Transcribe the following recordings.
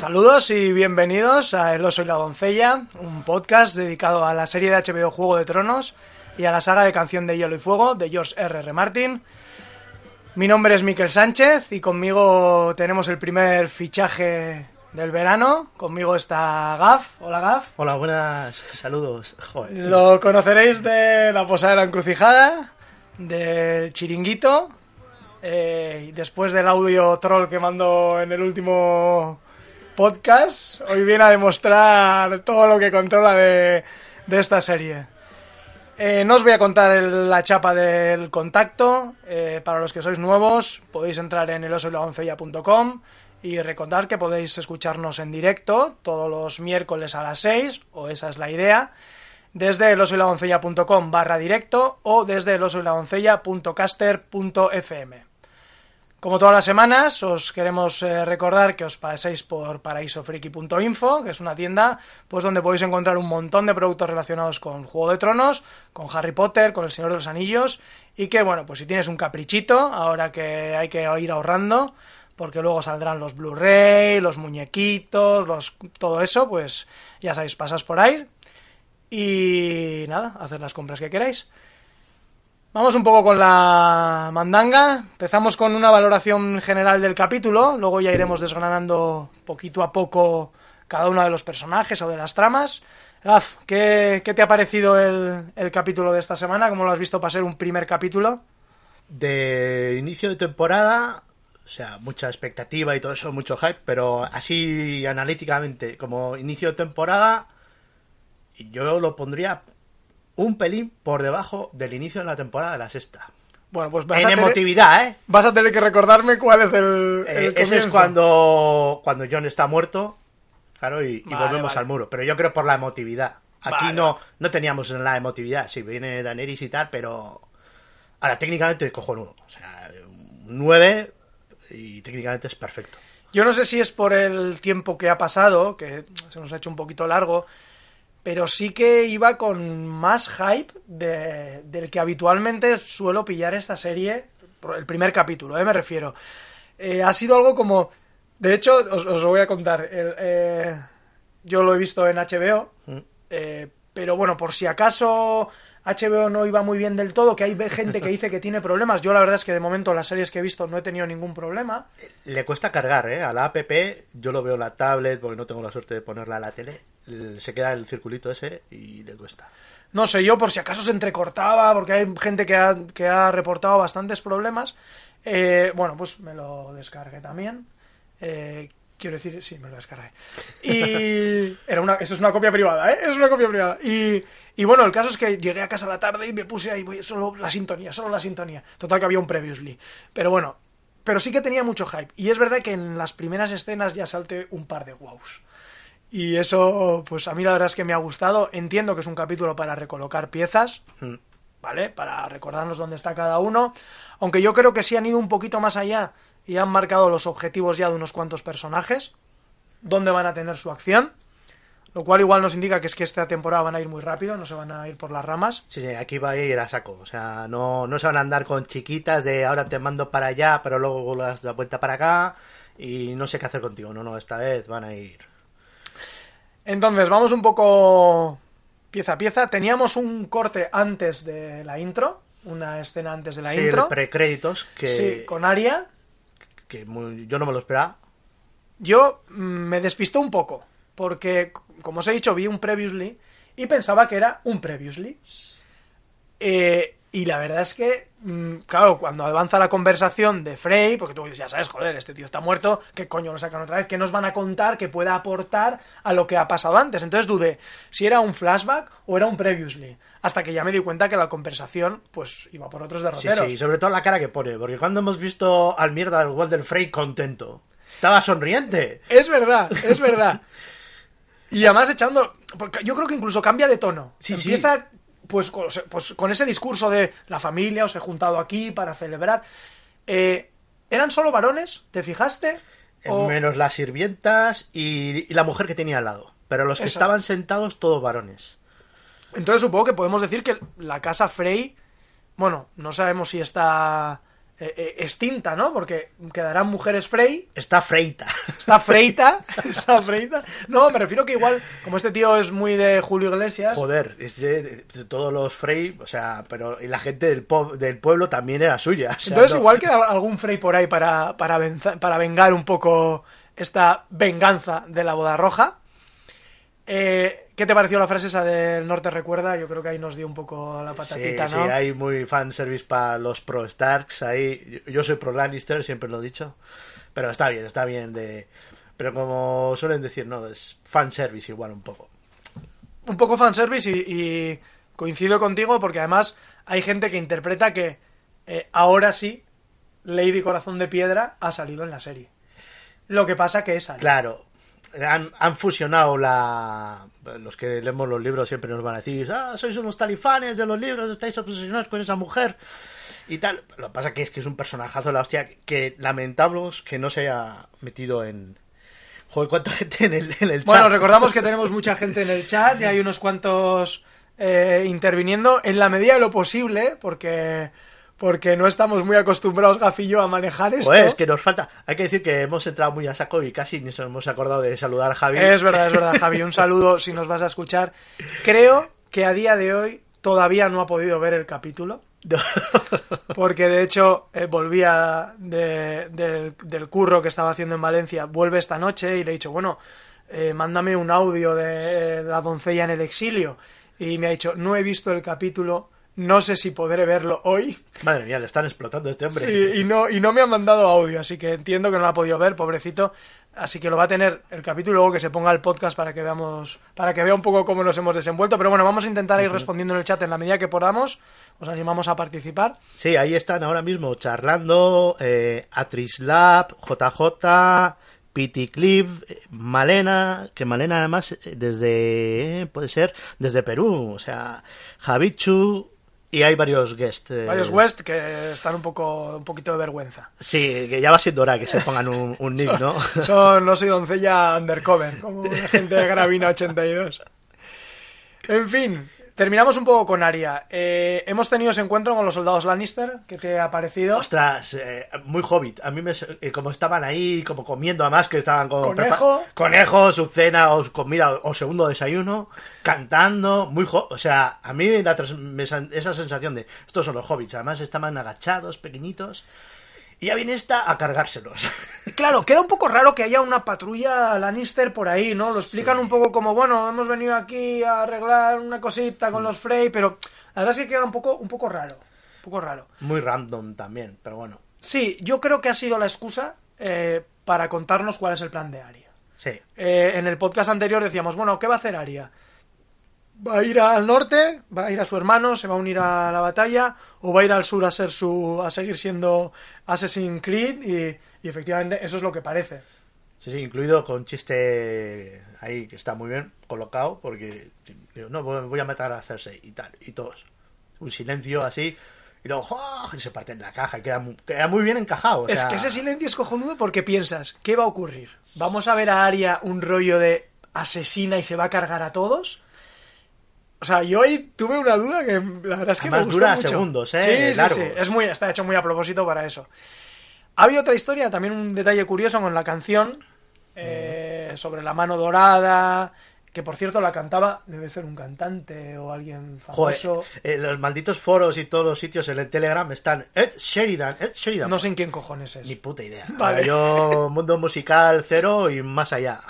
Saludos y bienvenidos a El oso y la doncella, un podcast dedicado a la serie de HBO Juego de Tronos y a la saga de Canción de Hielo y Fuego de George R. R. Martin. Mi nombre es Miquel Sánchez y conmigo tenemos el primer fichaje del verano. Conmigo está Gaf. Hola Gaf. Hola, buenas saludos. Joder. Lo conoceréis de la Posada de la Encrucijada, del Chiringuito, eh, después del audio troll que mandó en el último podcast, hoy viene a demostrar todo lo que controla de, esta serie. Eh, no os voy a contar el- la chapa del contacto. eh, para los que sois nuevos, podéis entrar en elosoyladoncella.com y recordar que podéis escucharnos en directo todos los miércoles a las 6, o esa es la idea, desde elosoyladoncella.com barra directo o desde elosoyladoncella.caster.fm. Como todas las semanas, os queremos eh, recordar que os paséis por paraisofriki.info, que es una tienda pues donde podéis encontrar un montón de productos relacionados con Juego de Tronos, con Harry Potter, con El Señor de los Anillos, y que, bueno, pues si tienes un caprichito, ahora que hay que ir ahorrando, porque luego saldrán los Blu-ray, los muñequitos, los, todo eso, pues ya sabéis, pasas por ahí y nada, haced las compras que queráis. Vamos un poco con la mandanga. Empezamos con una valoración general del capítulo, luego ya iremos desgranando poquito a poco cada uno de los personajes o de las tramas. ¿qué, qué te ha parecido el, el capítulo de esta semana? ¿Cómo lo has visto para ser un primer capítulo? De inicio de temporada, o sea, mucha expectativa y todo eso, mucho hype, pero así analíticamente, como inicio de temporada, yo lo pondría un pelín por debajo del inicio de la temporada de la sexta. Bueno, pues vas, En a tener, emotividad, ¿eh? vas a tener que recordarme cuál es el, Eh, ese es cuando, cuando John está muerto, claro, y, volvemos vale. al muro. Pero yo creo por la emotividad. Aquí Vale, no, no teníamos la emotividad. Sí, viene Daenerys y tal, pero... Ahora, técnicamente cojonudo. O sea, un 9 y técnicamente es perfecto. Yo no sé si es por el tiempo que ha pasado, que se nos ha hecho un poquito largo, pero sí que iba con más hype de- del que habitualmente suelo pillar esta serie, el primer capítulo, ¿eh? me refiero. Eh, ha sido algo como... De hecho, os, os lo voy a contar. El, eh, yo lo he visto en HBO, Mm. eh, pero bueno, por si acaso HBO no iba muy bien del todo, que hay gente que dice que tiene problemas. Yo la verdad es que de momento las series que he visto no he tenido ningún problema. Le cuesta cargar, ¿eh? A la app, yo lo veo en la tablet, porque no tengo la suerte de ponerla a la tele. Se queda el circulito ese y le cuesta. No sé yo, por si acaso se entrecortaba, porque hay gente que ha, que ha reportado bastantes problemas. Eh, bueno, pues me lo descargué también. Eh, quiero decir, sí, me lo descargué. Y era una, eso es una copia privada, ¿eh? Es una copia privada. Y, y bueno, el caso es que llegué a casa a la tarde y me puse ahí, voy, solo la sintonía, solo la sintonía. Total que había un previously. Pero bueno, pero sí que tenía mucho hype. Y es verdad que en las primeras escenas ya salte un par de wows. Y eso, pues a mí la verdad es que me ha gustado. Entiendo que es un capítulo para recolocar piezas. ¿vale? Para recordarnos dónde está cada uno. Aunque yo creo que sí han ido un poquito más allá y han marcado los objetivos ya de unos cuantos personajes, dónde van a tener su acción. Lo cual igual nos indica que es que esta temporada van a ir muy rápido, no se van a ir por las ramas. Sí, sí, aquí va a ir a saco. O sea, no, no se van a andar con chiquitas de ahora te mando para allá, pero luego las da vuelta para acá y no sé qué hacer contigo. No, no, esta vez van a ir. Entonces, vamos un poco pieza a pieza. Teníamos un corte antes de la intro, una escena antes de la Sí, intro. precréditos que, Sí, con Aria. que muy- yo no me lo esperaba. Yo mm, me despistó un poco, porque, como os he dicho, vi un previously y pensaba que era un previously. Eh, y la verdad es que, mm, claro, cuando avanza la conversación de Frey, porque tú ya sabes, joder, este tío está muerto, ¿qué coño lo sacan otra vez? ¿Qué nos van a contar que pueda aportar a lo que ha pasado antes? Entonces dudé si era un flashback o era un previously. Hasta que ya me di cuenta que la conversación, pues, iba por otros Sí, derroteros. sí, sobre todo la cara que pone, porque cuando hemos visto al mierda del Walter Frey contento, estaba sonriente. Es verdad, es verdad. Y además echando... Yo creo que incluso cambia de tono. Sí, sí. Empieza Pues, con, pues con ese discurso de la familia os he juntado aquí para celebrar. Eh, ¿Eran solo varones? ¿Te fijaste? O- Menos las sirvientas y, y la mujer que tenía al lado. Pero los que Eso. estaban sentados, todos varones. Entonces supongo que podemos decir que la casa Frey, bueno, no sabemos si está eh, eh, extinta, ¿no? Porque quedarán mujeres Frey. Está freita. Está freita. está freita. No, me refiero que igual, como este tío es muy de Julio Iglesias. Joder, es de, de todos los Frey, o sea, pero y la gente del, po- del pueblo también era suya. o sea, Entonces, no- igual queda algún Frey por ahí para, para, venza- para vengar un poco esta venganza de la boda roja. Eh, ¿Qué te pareció la frase esa del Norte Recuerda? Yo creo que ahí nos dio un poco la Sí, patatita, sí, ¿no? hay muy fanservice para los pro Starks ahí. Yo soy pro Lannister, siempre lo he dicho. Pero está bien, está bien de... Pero como suelen decir, no, es fanservice igual un poco. un poco fanservice y, y coincido contigo porque además hay gente que interpreta que eh, ahora sí Lady Corazón de Piedra ha salido en la serie. Lo que pasa que es. Claro, han, han fusionado la... Los que leemos los libros siempre nos van a decir, ah, sois unos talifanes de los libros, estáis obsesionados con esa mujer y tal. Lo que pasa que es que es un personajazo de la hostia que lamentamos que no se haya metido en... Joder, cuánta gente en el, en el Bueno, chat. recordamos que tenemos mucha gente en el chat y hay unos cuantos eh, interviniendo en la medida de lo posible porque porque no estamos muy acostumbrados, Gafillo, a manejar esto. Joder, es que nos falta. Hay que decir que hemos entrado muy a saco y casi ni nos hemos acordado de saludar a Javi. Es verdad, es verdad, Javi. Un saludo si nos vas a escuchar. Creo que a día de hoy todavía no ha podido ver el capítulo. Porque de hecho eh, volvía de- del, del curro que estaba haciendo en Valencia, vuelve esta noche y le he dicho, bueno, eh, mándame un audio de, eh, la doncella en el exilio. Y me ha dicho, no he visto el capítulo, no sé si podré verlo hoy. Madre mía, le están explotando a este hombre. Sí, y no, y no me han mandado audio, así que entiendo que no lo ha podido ver, pobrecito. Así que lo va a tener el capítulo luego que se ponga el podcast para que veamos, para que vea un poco cómo nos hemos desenvuelto. Pero bueno, vamos a intentar ir respondiendo en el chat en la medida que podamos. Os animamos a participar. Sí, ahí están ahora mismo charlando eh, Atrislab, JJ, Pity Clip, Malena, que Malena además eh, desde, eh, puede ser, desde Perú, o sea, Javichu, y hay varios guests. eh, Varios West que están un poco, un poquito de vergüenza. Sí, que ya va siendo hora que se pongan un, un nick, ¿no? Son, no soy doncella undercover, como la gente de Gravina 82. En fin, terminamos un poco con Aria. Eh, hemos tenido ese encuentro con los soldados Lannister, que te ha parecido. Ostras, eh, muy hobbit. A mí me, eh, como estaban ahí, como comiendo, además que estaban con Conejo. conejo, su cena o su comida o segundo desayuno, cantando, muy o sea, a mí me san- esa sensación de estos son los hobbits, además estaban agachados, pequeñitos, y ya viene esta a cargárselos. Claro, queda un poco raro que haya una patrulla Lannister por ahí, ¿no? Lo explican un poco como, bueno, hemos venido aquí a arreglar una cosita con los Frey, pero la verdad es que queda un poco, un poco raro. Un poco raro. muy random también, pero bueno, Sí, yo creo que ha sido la excusa eh, para contarnos cuál es el plan de Aria. sí. Eh, en el podcast anterior decíamos, bueno, ¿qué va a hacer Aria? ¿Va a ir al norte? ¿Va a ir a su hermano? ¿Se va a unir a la batalla? ¿O va a ir al sur a ser su a seguir siendo Assassin's Creed? Y, y efectivamente eso es lo que parece. Sí, sí, incluido con chiste ahí que está muy bien colocado, porque digo, no, voy a matar a Cersei y tal, y todos. Un silencio así, y luego ¡oh! y se parte en la caja y queda muy, queda muy bien encajado. o Es sea, que ese silencio es cojonudo porque piensas, ¿qué va a ocurrir? ¿Vamos a ver a Aria un rollo de asesina y se va a cargar a todos? O sea, yo ahí tuve una duda que la verdad es que Además me gustó dura mucho. segundos, ¿eh? Sí, sí. Es muy, está hecho muy a propósito para eso. Había otra historia, también un detalle curioso con la canción eh, sobre la mano dorada, que por cierto la cantaba, debe ser un cantante o alguien Joder, famoso. eh, los malditos foros y todos los sitios en el Telegram están Ed Sheridan, Ed Sheridan. No sé en quién cojones es. Ni puta idea. Vale. Yo, mundo musical cero y más allá.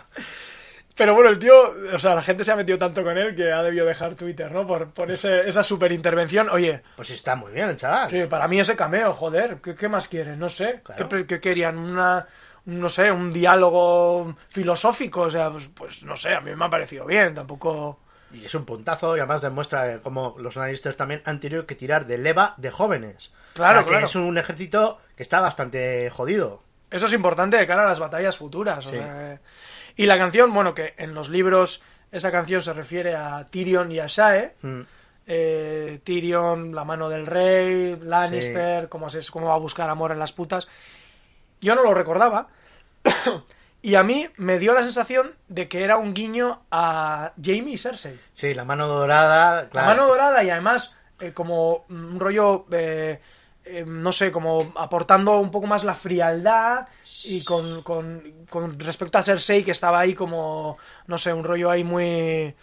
Pero bueno, el tío, o sea, la gente se ha metido tanto con él que ha debido dejar Twitter, ¿no? Por, por ese, esa super intervención. Oye, Pues está muy bien el chaval. sí, para mí ese cameo, joder, ¿qué, qué más quieren? No sé. Claro. ¿Qué, qué querían? Una, un, no sé, un diálogo filosófico, o sea, pues, pues no sé, a mí me ha parecido bien, tampoco... Y es un puntazo y además demuestra cómo los Lannisters también han tenido que tirar de leva de jóvenes. Claro, O sea, que claro. es un ejército que está bastante jodido. Eso es importante de cara a las batallas futuras. o Sí. sea, eh. Y la canción, bueno, que en los libros esa canción se refiere a Tyrion y a Shae. Mm. eh, Tyrion, la mano del rey, Lannister, cómo, se, cómo va a buscar amor en las putas. Yo no lo recordaba. y a mí me dio la sensación de que era un guiño a Jamie y Cersei. Sí, la mano dorada, claro. La mano dorada y además eh, como un rollo eh, eh, no sé, como aportando un poco más la frialdad y con, con, con respecto a Cersei que estaba ahí como, no sé, un rollo ahí muy...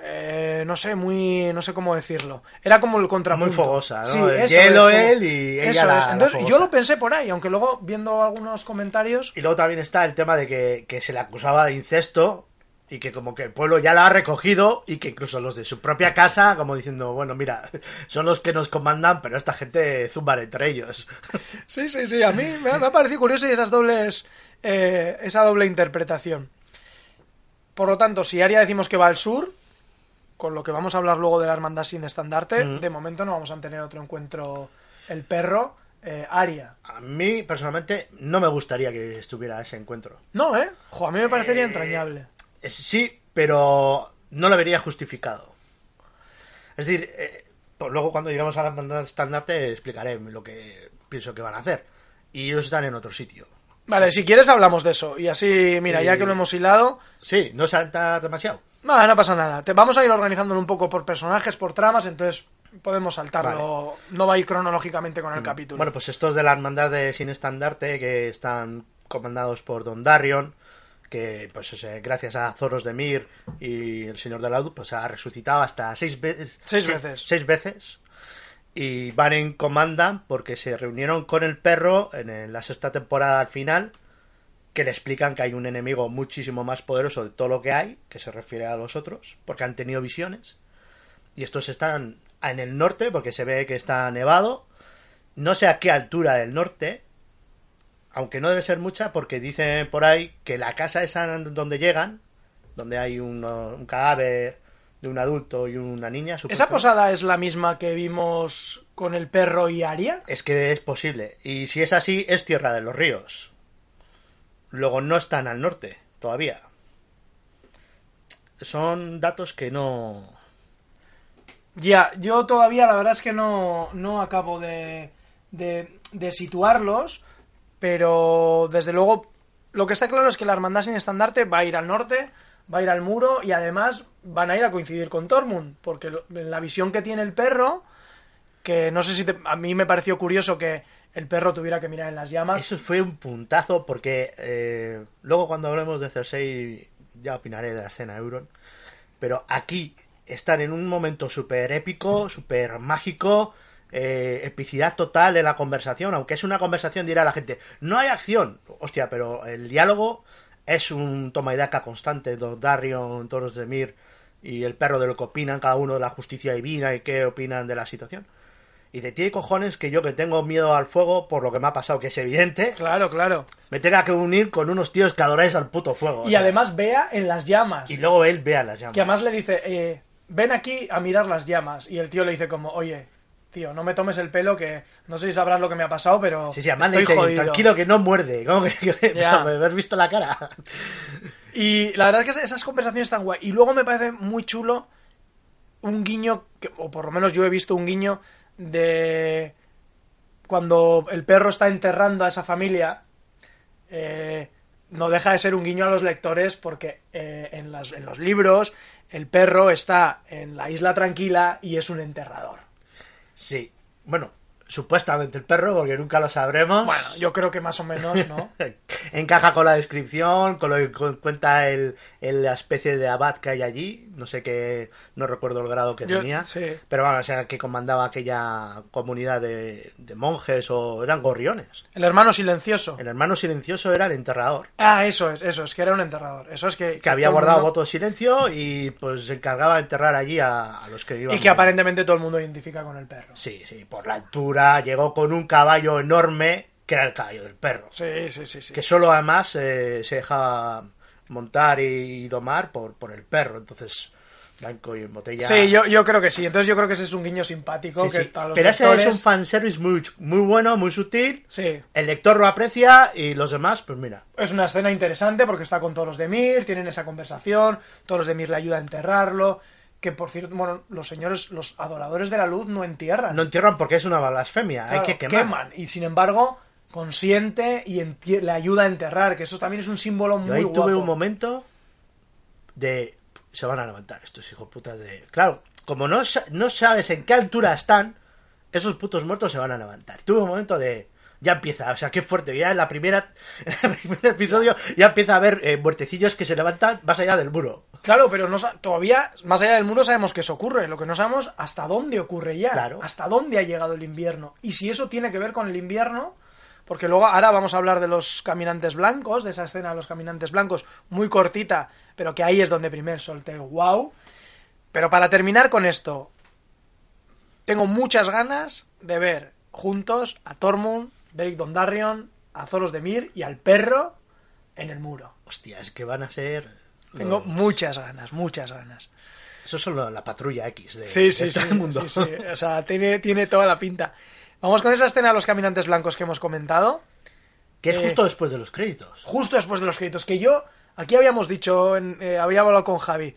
eh, no sé, muy... no sé cómo decirlo. Era como el contrapunto. Muy fogosa, ¿no? Sí, El hielo es, él y ella eso la- es. la Entonces, yo lo pensé por ahí, aunque luego viendo algunos comentarios... Y luego también está el tema de que, que se le acusaba de incesto y que como que el pueblo ya la ha recogido y que incluso los de su propia casa, como diciendo, bueno, mira, son los que nos comandan, pero esta gente zumban entre ellos. Sí, sí, sí, a mí me ha, me ha parecido curioso y esas dobles, eh, esa doble interpretación. Por lo tanto, si Aria decimos que va al sur, con lo que vamos a hablar luego de la hermandad sin estandarte, Ujú. de momento no vamos a tener otro encuentro el perro, eh, Aria. A mí, personalmente, no me gustaría que estuviera ese encuentro. No, ¿eh? Jo, a mí me parecería Eh, entrañable. Sí, pero no lo vería justificado. Es decir, eh, pues luego cuando lleguemos a la hermandad estandarte explicaré lo que pienso que van a hacer. Y ellos están en otro sitio. Vale, si quieres hablamos de eso. Y así, mira, ya Eh, que lo hemos hilado, Sí, no salta demasiado. no pasa nada. Te vamos a ir organizándolo un poco por personajes, por tramas, entonces podemos saltarlo. No va a ir cronológicamente con el capítulo. Bueno, pues estos de la hermandad de Sin Estandarte, que están comandados por Don Darion, que pues gracias a Zoros de Mir y el Señor de la Luz, pues ha resucitado hasta seis veces. Seis veces. Seis veces. Y van en comanda porque se reunieron con el perro en la sexta temporada al final, que le explican que hay un enemigo muchísimo más poderoso de todo lo que hay, que se refiere a los otros, porque han tenido visiones. Y estos están en el norte, porque se ve que está nevado. No sé a qué altura del norte, aunque no debe ser mucha, porque dicen por ahí que la casa esa donde llegan, donde hay un, un cadáver de un adulto y una niña. ¿Esa posada es la misma que vimos con el perro y Aria? Es que es posible. Y si es así, es Tierra de los Ríos. Luego no están al norte todavía. Son datos que no. Ya, yo todavía la verdad es que no, no acabo de, de, de situarlos, pero desde luego lo que está claro es que la Hermandad sin estandarte va a ir al norte, va a ir al muro y además van a ir a coincidir con Tormund, porque la visión que tiene el perro, que no sé si te- a mí me pareció curioso que el perro tuviera que mirar en las llamas. Eso fue un puntazo porque eh, luego cuando hablemos de Cersei ya opinaré de la escena Euron. Pero aquí están en un momento súper épico, súper mágico, eh, epicidad total en la conversación. Aunque es una conversación, dirá la gente, no hay acción. Hostia, pero el diálogo es un toma y daca constante. Don Darion, Toros de Mir y el perro de lo que opinan cada uno de la justicia divina y qué opinan de la situación. Y de tiene cojones que yo que tengo miedo al fuego por lo que me ha pasado, que es evidente, Claro, claro. me tenga que unir con unos tíos que adoráis al puto fuego. o Y sea, además vea en las llamas. Y luego él vea las llamas. Que además le dice, eh, ven aquí a mirar las llamas. Y el tío le dice como, oye, tío, no me tomes el pelo que no sé si sabrás lo que me ha pasado, pero Sí, sí, además estoy dice, jodido. tranquilo que no muerde. ¿Cómo que, me haber visto la cara? Y la verdad es que esas- esas conversaciones están guay. Y luego me parece muy chulo un guiño, que- o por lo menos yo he visto un guiño de cuando el perro está enterrando a esa familia. eh, no deja de ser un guiño a los lectores porque eh, en, las- en los libros el perro está en la isla tranquila y es un enterrador. Sí. Bueno, supuestamente el perro, porque nunca lo sabremos. Bueno, yo creo que más o menos, ¿no? Encaja con la descripción, con lo que cu- cuenta el, el- la especie de abad que hay allí. No sé qué, no recuerdo el grado que Yo- tenía. sí. Pero vamos, era el que comandaba aquella comunidad de, de monjes o eran gorriones. El hermano silencioso. El hermano silencioso era el enterrador. Ah, eso es, eso es, que era un enterrador. Eso es que... Que había guardado mundo- voto de silencio y pues se encargaba de enterrar allí a, a los que iban. Y que aparentemente todo el mundo identifica con el perro. Sí, sí, por la altura, llegó con un caballo enorme, que era el caballo del perro. Sí, sí, sí, sí. Que solo además eh, se dejaba montar y domar por, por el perro. Entonces, blanco y botella. Sí, yo, yo creo que sí. Entonces yo creo que ese es un guiño simpático. Sí, que sí. para los Pero ese lectores- es un fanservice muy, muy bueno, muy sutil. Sí. El lector lo aprecia y los demás, pues mira. Es una escena interesante porque está con todos los de Mir, tienen esa conversación, todos los de Mir le ayudan a enterrarlo. Que por cierto, bueno, los señores, los adoradores de la luz no entierran. No entierran porque es una blasfemia, Claro, hay que quemar. queman. Y sin embargo, consiente y le ayuda a enterrar, que eso también es un símbolo Yo muy ahí guapo. tuve un momento de. Se van a levantar estos hijos putas de. Claro, como no, no sabes en qué altura están, esos putos muertos se van a levantar. Tuve un momento de... Ya empieza, o sea, qué fuerte. Ya en la primera, en el primer episodio ya empieza a haber eh, muertecillos que se levantan más allá del muro. Claro, pero no, todavía, más allá del muro, sabemos que eso ocurre. Lo que no sabemos, hasta dónde ocurre ya. Claro. Hasta dónde ha llegado el invierno. Y si eso tiene que ver con el invierno, porque luego ahora vamos a hablar de los caminantes blancos, de esa escena de los caminantes blancos, muy cortita, pero que ahí es donde primer solté wow. Pero para terminar con esto, tengo muchas ganas de ver juntos a Tormund, Beric Dondarrion, a Zoros de Mir y al perro en el muro. Hostia, es que van a ser... Tengo los- muchas ganas, muchas ganas. Eso son lo- la patrulla X de, Sí, sí, de este sí, mundo. sí, sí. O sea, tiene, tiene toda la pinta. Vamos con esa escena de los caminantes blancos que hemos comentado. Que es Eh, justo después de los créditos. Justo después de los créditos. Que yo, aquí habíamos dicho, en- eh, había hablado con Javi.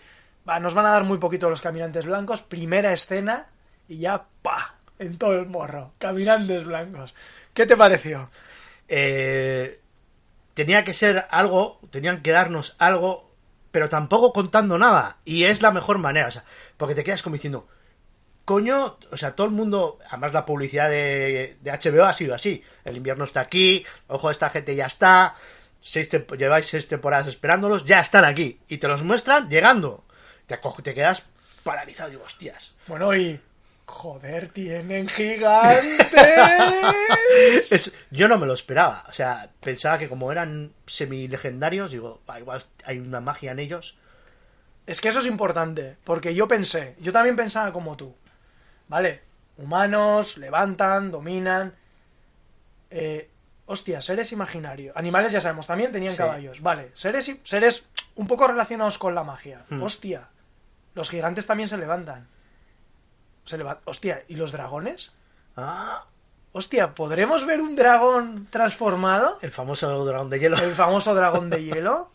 Va, nos van a dar muy poquito los caminantes blancos. Primera escena y ya, pa, en todo el morro. Caminantes blancos. ¿Qué te pareció? Eh, tenía que ser algo, tenían que darnos algo, pero tampoco contando nada. Y es la mejor manera, o sea, porque te quedas como diciendo, coño, o sea, todo el mundo, además la publicidad de, de HBO ha sido así. El invierno está aquí, ojo, esta gente ya está, seis lleváis seis temporadas esperándolos, ya están aquí. Y te los muestran llegando. Te, te quedas paralizado y digo, hostias. Bueno, y... Joder, tienen gigantes. Es- yo no me lo esperaba. O sea, pensaba que como eran semi-legendarios, digo, "Ah, igual hay una magia en ellos. Es que eso es importante, porque yo pensé, yo también pensaba como tú. Vale, humanos, levantan, dominan. Eh, hostia, seres imaginarios. Animales ya sabemos, también tenían Sí. caballos. Vale, seres, seres un poco relacionados con la magia. Hmm. Hostia, los gigantes también se levantan. Se leva- Hostia, ¿y los dragones? Ah, Hostia, ¿podremos ver un dragón transformado? el famoso dragón de hielo. el famoso dragón de hielo.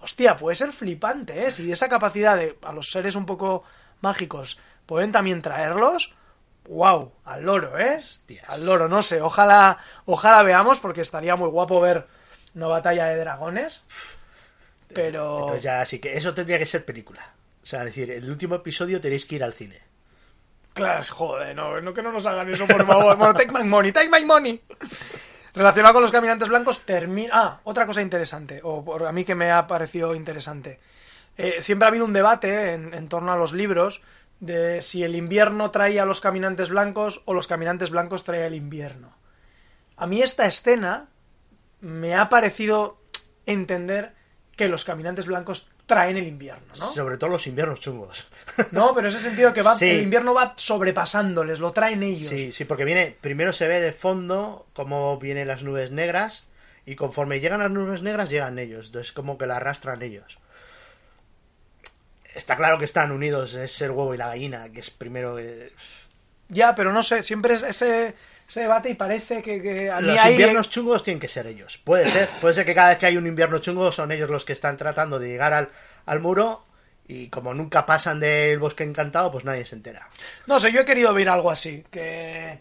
Hostia, puede ser flipante, ¿eh? Si esa capacidad de a los seres un poco mágicos pueden también traerlos, wow, al loro, ¿eh? Hostias. Al loro, no sé, ojalá, ojalá veamos porque estaría muy guapo ver una batalla de dragones. Pero Entonces ya, así que eso tendría que ser película. O sea, decir, el último episodio tenéis que ir al cine. Claro, joder, no, que no nos hagan eso, por favor. Bueno, take my money, take my money. Relacionado con los caminantes blancos, termina. Ah, otra cosa interesante, o por a mí que me ha parecido interesante. Eh, siempre ha habido un debate en, en torno a los libros de si el invierno traía a los caminantes blancos o los caminantes blancos traía el invierno. A mí esta escena me ha parecido entender que los caminantes blancos traen el invierno, ¿no? Sobre todo los inviernos chungos. No, pero ese sentido que va, Sí. el invierno va sobrepasándoles, lo traen ellos. Sí, sí, porque viene, primero se ve de fondo cómo vienen las nubes negras y conforme llegan las nubes negras llegan ellos. Entonces como que la arrastran ellos. Está claro que están unidos, es el huevo y la gallina, que es primero... eh, Ya, pero no sé, siempre es ese, ese debate y parece que, que a mí Los inviernos chungos tienen que ser ellos. Puede ser. Puede ser que cada vez que hay un invierno chungo son ellos los que están tratando de llegar al, al muro y como nunca pasan del bosque encantado, pues nadie se entera. No sé, yo he querido ver algo así, que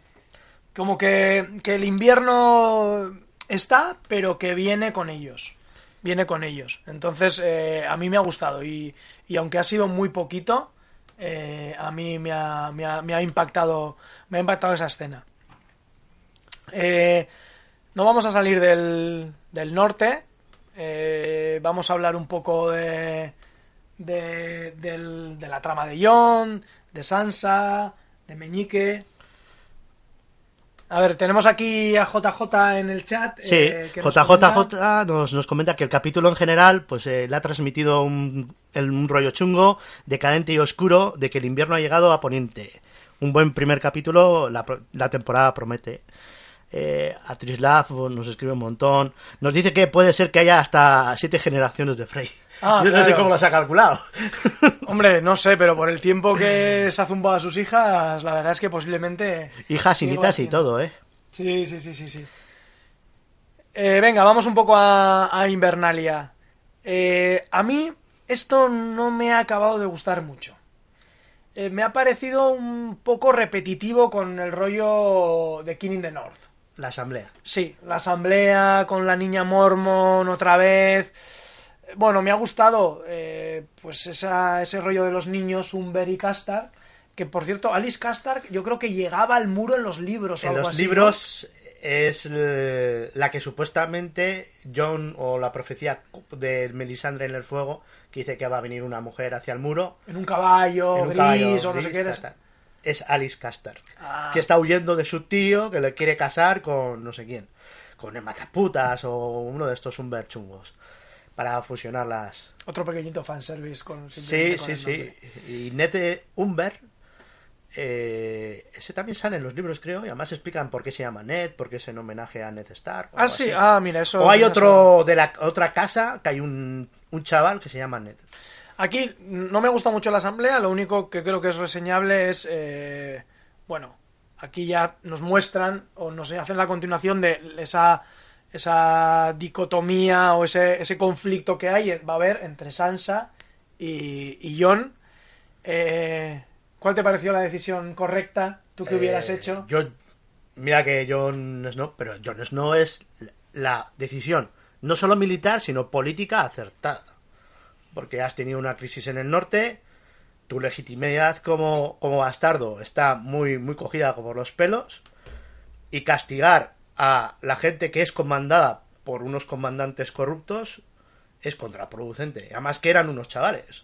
como que, que el invierno está, pero que viene con ellos. Viene con ellos. Entonces, eh, a mí me ha gustado y, y aunque ha sido muy poquito, eh, a mí me ha, me ha- me ha impactado me ha impactado esa escena. Eh, no vamos a salir del, del norte. eh, vamos a hablar un poco de, de, del- de la trama de Jon, de Sansa, de Meñique. A ver, tenemos aquí a JJ en el chat. Sí, eh, que nos JJJ comenta- nos, nos comenta que el capítulo en general pues eh, le ha transmitido un, un rollo chungo, decadente y oscuro de que el invierno ha llegado a Poniente. Un buen primer capítulo, la, la temporada promete. Eh, Atrislav nos escribe un montón. Nos dice que puede ser que haya hasta siete generaciones de Frey. Ah, Yo no sé cómo las ha calculado. Hombre, no sé, pero por el tiempo que se ha zumbado a sus hijas, la verdad es que posiblemente... Hijas y nietas y todo, ¿eh? Sí, sí, sí, sí, sí. Eh, venga, vamos un poco a, a Invernalia. Eh, a mí esto no me ha acabado de gustar mucho. Eh, me ha parecido un poco repetitivo con el rollo de King in the North. La asamblea. Sí, la asamblea con la niña Mormon otra vez. Bueno, me ha gustado eh, pues esa- ese rollo de los niños, Umber y Castar. que por cierto, Alice Castar yo creo que llegaba al muro en los libros o En algo los así, ¿no? libros es la que supuestamente John o la profecía de Melisandre en el fuego que dice que va a venir una mujer hacia el muro En un caballo en un gris caballo o no gris, sé qué eres. tal, tal. Es Alice Castar. Ah. Que está huyendo de su tío, que le quiere casar con no sé quién. Con el mataputas o uno de estos chungos. Para fusionarlas. Otro pequeñito fanservice con Sí, con sí, sí. Y Nete Umber. eh, ese también sale en los libros, creo. Y además explican por qué se llama Ned, por qué es en homenaje a Ned Stark. Ah, sí, así. ah, mira, eso. O hay otro de la otra casa que hay un, un chaval que se llama Ned. Aquí no me gusta mucho la asamblea, lo único que creo que es reseñable es, eh, bueno, aquí ya nos muestran o nos hacen la continuación de esa, esa dicotomía o ese, ese conflicto que hay, va a haber entre Sansa y, y Jon. Eh, ¿Cuál te pareció la decisión correcta? ¿Tú qué hubieras Eh, hecho? Yo, mira que Jon Snow, pero Jon Snow es la decisión no solo militar, sino política acertada. Porque has tenido una crisis en el norte, tu legitimidad como, como bastardo está muy, muy cogida por los pelos, y castigar a la gente que es comandada por unos comandantes corruptos es contraproducente. Además que eran unos chavales.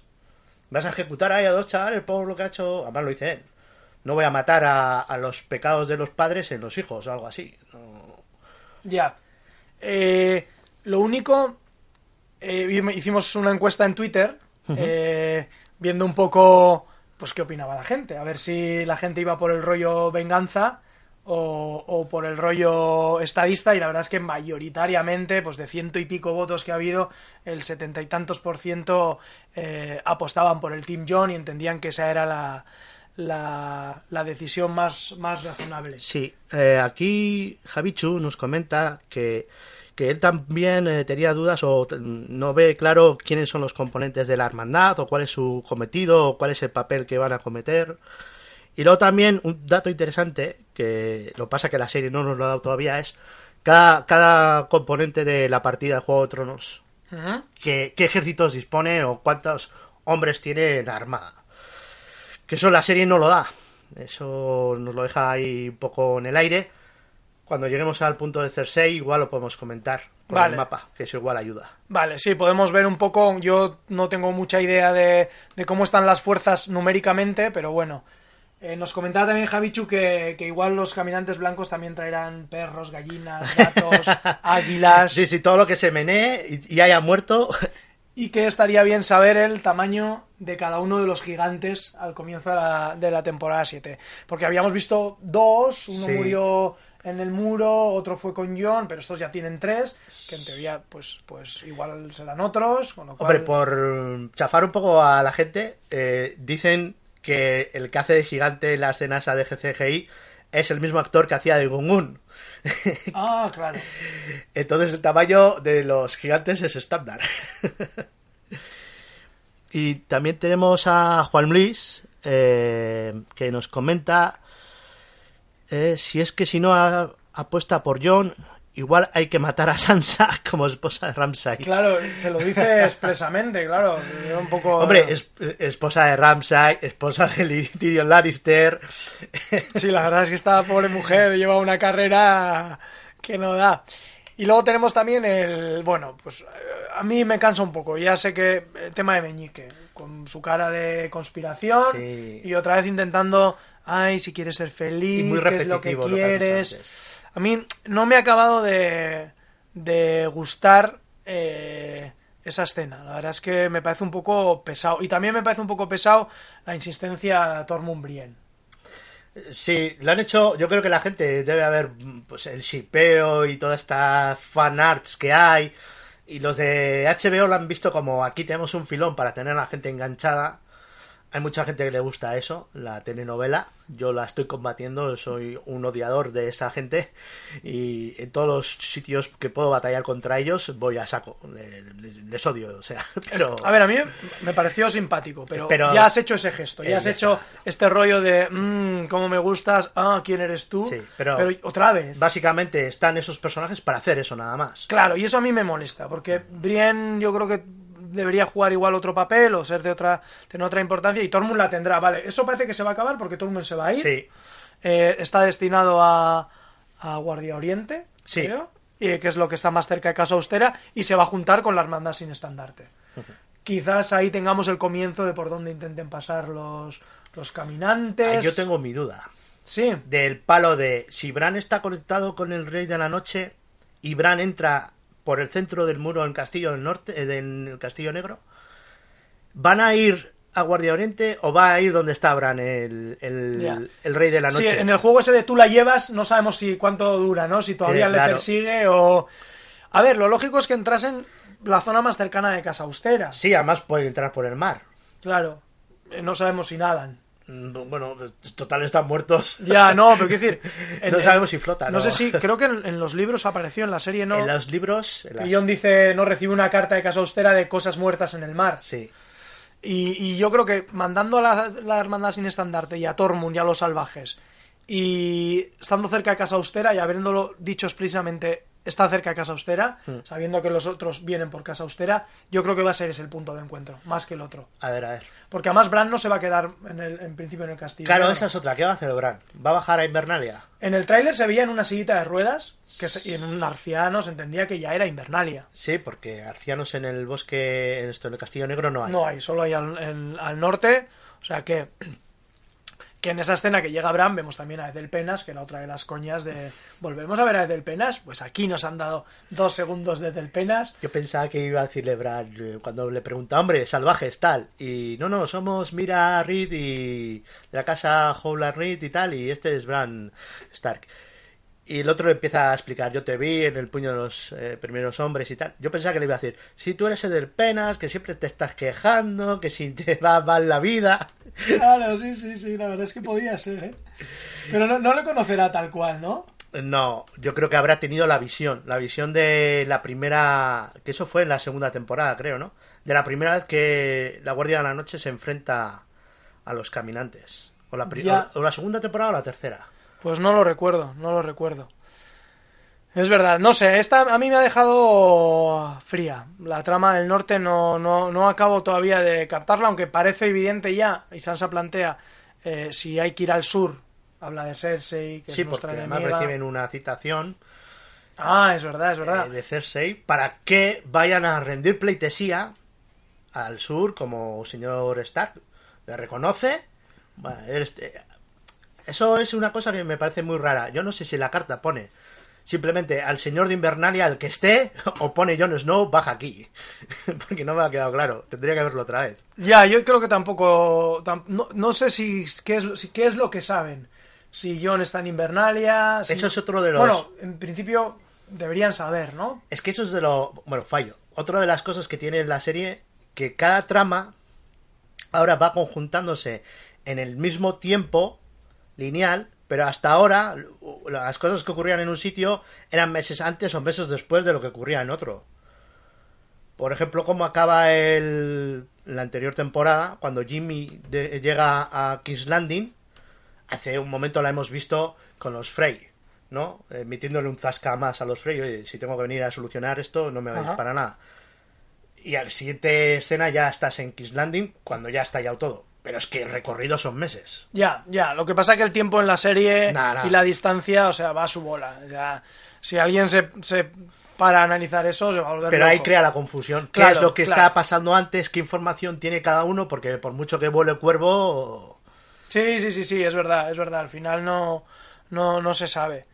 Vas a ejecutar ahí a dos chavales por lo que ha hecho. Además lo dice él. No voy a matar a, los pecados de los padres en los hijos o algo así. No. Ya. Eh, lo único, eh, hicimos una encuesta en Twitter eh, viendo un poco pues qué opinaba la gente, a ver si la gente iba por el rollo venganza o, o por el rollo estadista. Y la verdad es que mayoritariamente, pues de ciento y pico votos que ha habido, el setenta y tantos por ciento eh, apostaban por el Team John y entendían que esa era la, la, la decisión más, más razonable. Sí, eh, aquí Javichu nos comenta que, que él también eh, tenía dudas o no ve claro quiénes son los componentes de la hermandad o cuál es su cometido o cuál es el papel que van a cometer. Y luego también un dato interesante, que lo pasa que la serie no nos lo ha dado todavía, es cada, cada componente de la partida de Juego de Tronos, que, qué ejércitos dispone o cuántos hombres tiene la armada. Que eso la serie no lo da. Eso nos lo deja ahí un poco en el aire. Cuando lleguemos al punto de Cersei, igual lo podemos comentar con Vale. el mapa, que eso igual ayuda. Vale, sí, podemos ver un poco. Yo no tengo mucha idea de, de cómo están las fuerzas numéricamente, pero bueno. Eh, nos comentaba también Javichu que, que igual los caminantes blancos también traerán perros, gallinas, gatos, águilas. Sí, sí, todo lo que se menee y, y haya muerto. Y que estaría bien saber el tamaño de cada uno de los gigantes al comienzo de la, de la temporada 7. Porque habíamos visto dos, uno Sí. murió en el muro, otro fue con John, pero estos ya tienen tres, que en teoría pues, pues igual serán otros. Con lo cual... Hombre, por chafar un poco a la gente, eh, dicen que el que hace de gigante en la escena esa de GCGI es el mismo actor que hacía de Gungun. Ah, claro. Entonces el tamaño de los gigantes es estándar. y también tenemos a Juan Luis, eh, que nos comenta eh, si es que si no apuesta por John, igual hay que matar a Sansa como esposa de Ramsay. Claro, se lo dice expresamente, claro. Un poco... Hombre, es- esposa de Ramsay, esposa de Tyrion Lannister. Sí, la verdad es que esta pobre mujer lleva una carrera que no da. Y luego tenemos también el... Bueno, pues eh, a mí me cansa un poco. Ya sé que el tema de Meñique, con su cara de conspiración Sí. y otra vez intentando, ay, si quieres ser feliz, Y muy qué es lo que lo quieres. A mí no me ha acabado de, de gustar eh, esa escena. La verdad es que me parece un poco pesado. Y también me parece un poco pesado la insistencia a Tormund Brienne. Sí, lo han hecho. Yo creo que la gente debe haber pues el shipeo y todas estas fan arts que hay. Y los de HBO lo han visto como aquí tenemos un filón para tener a la gente enganchada. Hay mucha gente que le gusta eso, la telenovela. Yo la estoy combatiendo, soy un odiador de esa gente. Y en todos los sitios que puedo batallar contra ellos, voy a saco. Les, les- odio, o sea. Pero... A ver, a mí me pareció simpático, pero, Pero- ya has hecho ese gesto, ya Eh, has ya hecho está. este rollo de, mmm, cómo me gustas, ah, ¿quién eres tú? Sí, pero- otra vez. Básicamente están esos personajes para hacer eso nada más. Claro, y eso a mí me molesta, porque Brienne yo creo que debería jugar igual otro papel o ser de otra, tener otra importancia y Tormund la tendrá, vale. Eso parece que se va a acabar porque Tormund se va a ir. Sí. Eh, está destinado a, a Guardia Oriente, Sí. creo, y que es lo que está más cerca de Casa Austera, y se va a juntar con la Hermandad sin estandarte. Quizás ahí tengamos el comienzo de por dónde intenten pasar los, los caminantes. Ah, Yo tengo mi duda. Sí, Del palo de si Bran está conectado con el Rey de la Noche y Bran entra por el centro del muro en Castillo del Norte, eh, del Castillo Negro, ¿van a ir a Guardia Oriente o va a ir donde está Bran, el, el, el Rey de la Sí, Noche? en el juego ese de tú la llevas, no sabemos si cuánto dura, ¿no? Si todavía Eh, le claro. persigue o... A ver, lo lógico es que entrasen la zona más cercana de Casa Austera. Sí, además puede entrar por el mar. Claro. Eh, No sabemos si nadan. Mm, Bueno, total están muertos. Ya, no, pero quiero decir... en- no sabemos si flota. No sé si, creo que en, en los libros apareció, en la serie no. En los libros... en las- dice, no recibe una carta de Casa Austera de cosas muertas en el mar. Sí. Y, y yo creo que mandando a la, la hermandad sin estandarte y a Tormund y a los salvajes, y estando cerca de Casa Austera y habiéndolo dicho explícitamente, está cerca de Casa Austera, Hmm. sabiendo que los otros vienen por Casa Austera, yo creo que va a ser ese el punto de encuentro, más que el otro. A ver, a ver. Porque además Bran no se va a quedar en, el, en principio en el castillo. Claro, ¿no? esa es otra. ¿Qué va a hacer Bran? ¿Va a bajar a Invernalia? En el tráiler se veía en una sillita de ruedas, que se- y en un arciano se entendía que ya era Invernalia. Sí, porque arcianos en el bosque, en esto, en el Castillo Negro no hay. No hay, solo hay al, en- al norte. O sea que. Que en esa escena que llega Bran vemos también a Ethel Penas, que era otra de las coñas de. ¿Volvemos a ver a Ethel Penas? Pues aquí nos han dado dos segundos de Ethel Penas. Yo pensaba que iba a decirle Bran eh, cuando le pregunta, hombre, salvajes, tal. Y no, no, somos Mira Reed y de la casa Howland Reed y tal. Y este es Bran Stark. Y el otro le empieza a explicar, yo te vi en el puño de los eh, primeros hombres y tal. Yo pensaba que le iba a decir, si tú eres Eder Penas, que siempre te estás quejando, que si te va mal la vida. Claro, sí, sí, sí, la verdad es que podía ser, ¿eh? Pero no, no le conocerá tal cual, ¿no? No, yo creo que habrá tenido la visión, la visión de la primera, que eso fue en la segunda temporada, creo, ¿no? De la primera vez que la Guardia de la Noche se enfrenta a los caminantes. O la, pri- o la segunda temporada o la tercera. Pues no lo recuerdo, no lo recuerdo. Es verdad, no sé, esta a mí me ha dejado fría. La trama del norte no, no, no acabo todavía de captarla, aunque parece evidente ya, y Sansa plantea, eh, si hay que ir al sur, habla de Cersei, que Sí, es porque además reciben una citación Ah, es verdad, es verdad. eh, de Cersei para que vayan a rendir pleitesía al sur como señor Stark. Le reconoce. Bueno, eh, eso es una cosa que me parece muy rara. Yo no sé si la carta pone simplemente al señor de Invernalia, al que esté, o pone Jon Snow, baja aquí. Porque no me ha quedado claro. Tendría que verlo otra vez. Ya, yo creo que tampoco. tam- no, no sé si qué, es, lo- si qué es lo que saben. Si Jon está en Invernalia. si- Eso es otro de los... Bueno, en principio deberían saber, ¿no? Es que eso es de lo... Bueno, fallo. Otra de las cosas que tiene la serie, que cada trama ahora va conjuntándose en el mismo tiempo lineal, pero hasta ahora las cosas que ocurrían en un sitio eran meses antes o meses después de lo que ocurría en otro. Por ejemplo, cómo acaba el, la anterior temporada, cuando Jimmy de- llega a King's Landing, hace un momento la hemos visto con los Frey, ¿no? Eh, metiéndole un zasca más a los Frey, oye, si tengo que venir a solucionar esto, no me vais para nada. Y a la siguiente escena ya estás en King's Landing, cuando ya ha estallado todo. Pero es que el recorrido son meses. Ya, ya. Lo que pasa es que el tiempo en la serie Nah, nah. y la distancia, o sea, va a su bola. Ya, si alguien se, se para analizar eso, se va a volver Pero ahí crea la confusión. ¿Qué Claro, es lo que claro. está pasando antes? ¿Qué información tiene cada uno? Porque por mucho que vuele cuervo... Sí, sí, sí, sí, es verdad, es verdad. Al final no, no, no se sabe.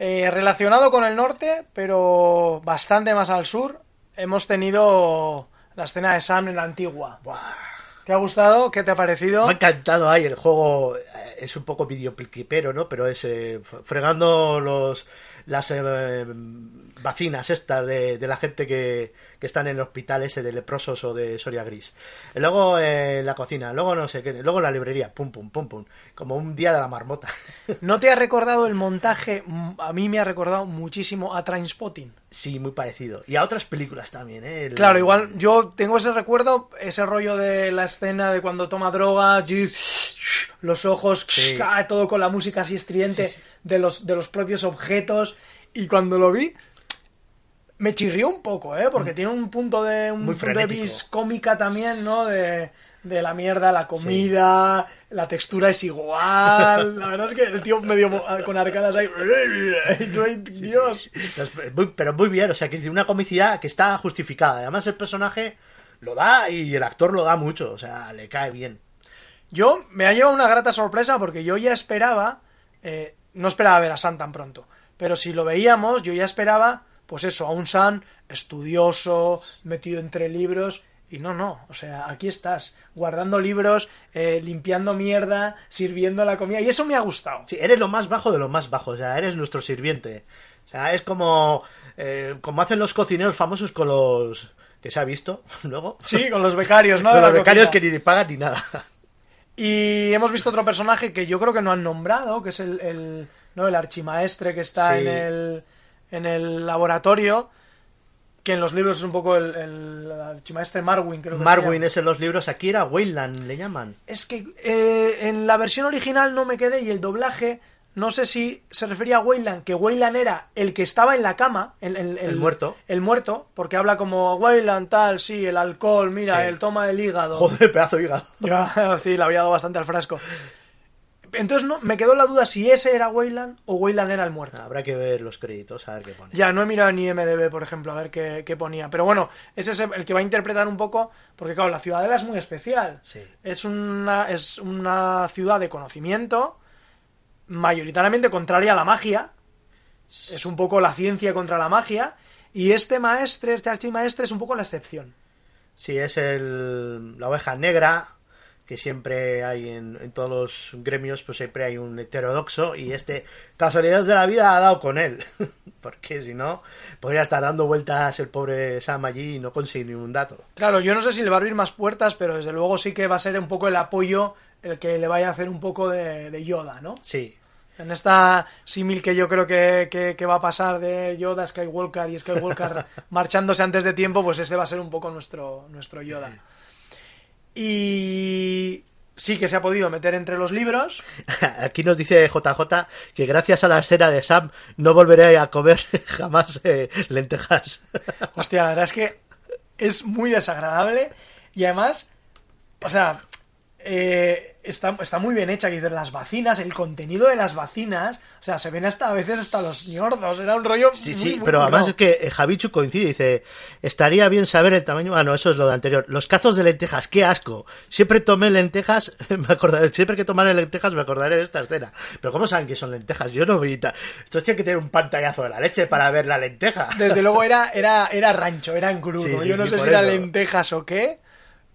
Eh, relacionado con el norte, pero bastante más al sur, hemos tenido la escena de Sam en la antigua. Buah. ¿Te ha gustado? ¿Qué te ha parecido? Me ha encantado ahí el juego. eh, Es un poco videoclipero, ¿no? Pero es eh, fregando los las eh, vacinas estas de la gente que, que están en el hospital ese de leprosos o de Soria Gris. Luego eh, la cocina, luego no sé qué, luego la librería, pum, pum, pum, pum. Como un día de la marmota. ¿No te ha recordado el montaje? Mm, A mí me ha recordado muchísimo a Trainspotting. sí, muy parecido. Y a otras películas también, ¿eh? El- Claro, igual yo tengo ese recuerdo, ese rollo de la escena de cuando toma droga, y los ojos, Sí. ah, todo con la música así estridente Sí, sí. de los de los propios objetos y cuando lo vi me chirrió un poco, ¿eh? Porque tiene un punto de un Muy punto de vis cómica también, ¿no? De, de la mierda, la comida, la textura es igual. La verdad es que el tío medio mo- con arcadas ahí. Dios. Muy- pero muy bien, o sea, que es una comicidad que está justificada. Además, el personaje lo da y el actor lo da mucho, o sea, le cae bien. Yo me ha llevado una grata sorpresa porque yo ya esperaba, eh, no esperaba ver a Sam tan pronto, pero si lo veíamos, yo ya esperaba, pues eso, a un Sam estudioso, metido entre libros, y no, no, o sea, aquí estás, guardando libros, eh, limpiando mierda, sirviendo la comida, y eso me ha gustado. Sí, eres lo más bajo de lo más bajo, o sea, eres nuestro sirviente. O sea, es como, eh, como hacen los cocineros famosos con los que se ha visto luego. Sí, con los becarios, ¿no? Con los becarios cocina. que ni pagan ni nada. Y hemos visto otro personaje que yo creo que no han nombrado, que es el, el, ¿no? el archimaestre que está Sí. en, el, en el laboratorio, que en los libros es un poco el, el archimaestre Marwin, creo que Marwin es en los libros, aquí era Wayland, le llaman. Es que eh, en la versión original no me quedé y el doblaje, no sé si se refería a Wayland, que Wayland era el que estaba en la cama, el, el- El muerto. El muerto, porque habla como Wayland tal, sí, el alcohol, mira, Sí. el toma del hígado. Joder, pedazo de hígado. Sí, le había dado bastante al frasco. Entonces no, me quedó la duda si ese era Wayland o Wayland era el muerto. Habrá que ver los créditos, a ver qué pone. Ya, no he mirado ni MDB, por ejemplo, a ver qué, qué ponía. Pero bueno, ese es el que va a interpretar un poco, porque claro, la ciudadela es muy especial. Sí. Es una, es una ciudad de conocimiento, mayoritariamente contraria a la magia. Es un poco la ciencia contra la magia. Y este maestre, este archimaestre, es un poco la excepción. Sí, es el, la oveja negra que siempre hay en, en todos los gremios, pues siempre hay un heterodoxo y este, casualidades de la vida, ha dado con él. Porque si no, podría estar dando vueltas el pobre Sam allí y no conseguir ni un dato. Claro, yo no sé si le va a abrir más puertas, pero desde luego sí que va a ser un poco el apoyo el que le vaya a hacer un poco de, de Yoda, ¿no? Sí, En esta símil que yo creo que, que- que va a pasar de Yoda Skywalker y Skywalker marchándose antes de tiempo, pues ese va a ser un poco nuestro, nuestro Yoda. Y sí que se ha podido meter entre los libros. Aquí nos dice JJ que gracias a la escena de Sam no volveré a comer jamás eh, lentejas. Hostia, la verdad es que es muy desagradable y además, o sea, eh, está, está muy bien hecha, que dicen las vacinas, el contenido de las vacinas, o sea, se ven hasta a veces hasta los ñordos, era un rollo Sí, muy, sí, muy pero además es que eh, Javichu coincide, dice, estaría bien saber el tamaño, ah no, eso es lo de anterior, los cazos de lentejas, qué asco, siempre tomé lentejas, me acordaré, siempre que tomaré lentejas me acordaré de esta escena, pero ¿cómo saben que son lentejas? Yo no vi, ta- esto tiene que tener un pantallazo de la leche para ver la lenteja. Desde luego era, era, era rancho, era en crudo. Sí, sí, Yo no sí, sé si era lentejas o qué,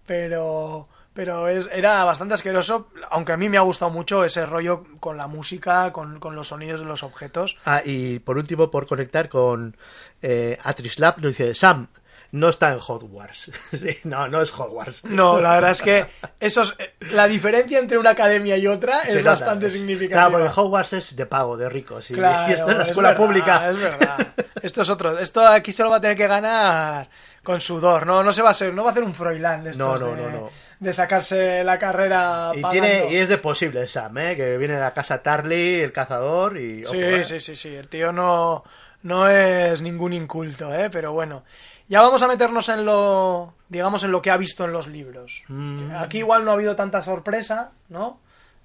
pero, pero es, era bastante asqueroso, aunque a mí me ha gustado mucho ese rollo con la música, con, con los sonidos de los objetos. Ah, y por último, por conectar con eh, Atrislab, nos dice, Sam, no está en Hogwarts. sí, no, no es Hogwarts. No, la verdad es que eso es- la diferencia entre una academia y otra es nota, bastante es- significativa. Claro, porque Hogwarts es de pago, de ricos. Y, Claro, y esto es la es escuela verdad, pública. Es verdad. Esto es otro. Esto aquí se lo va a tener que ganar con sudor. No, no se va a hacer, no va a hacer un Froilán de estos No, no, de, no, no. de sacarse la carrera. Y, pagando. tiene, y es de posible, Sam, ¿eh? que viene de la casa Tarly, el cazador, y... Sí, ¿eh? sí, sí, sí. El tío no, no es ningún inculto, ¿eh? Pero bueno. Ya vamos a meternos en lo, digamos, en lo que ha visto en los libros. Mm. Aquí igual no ha habido tanta sorpresa, ¿no?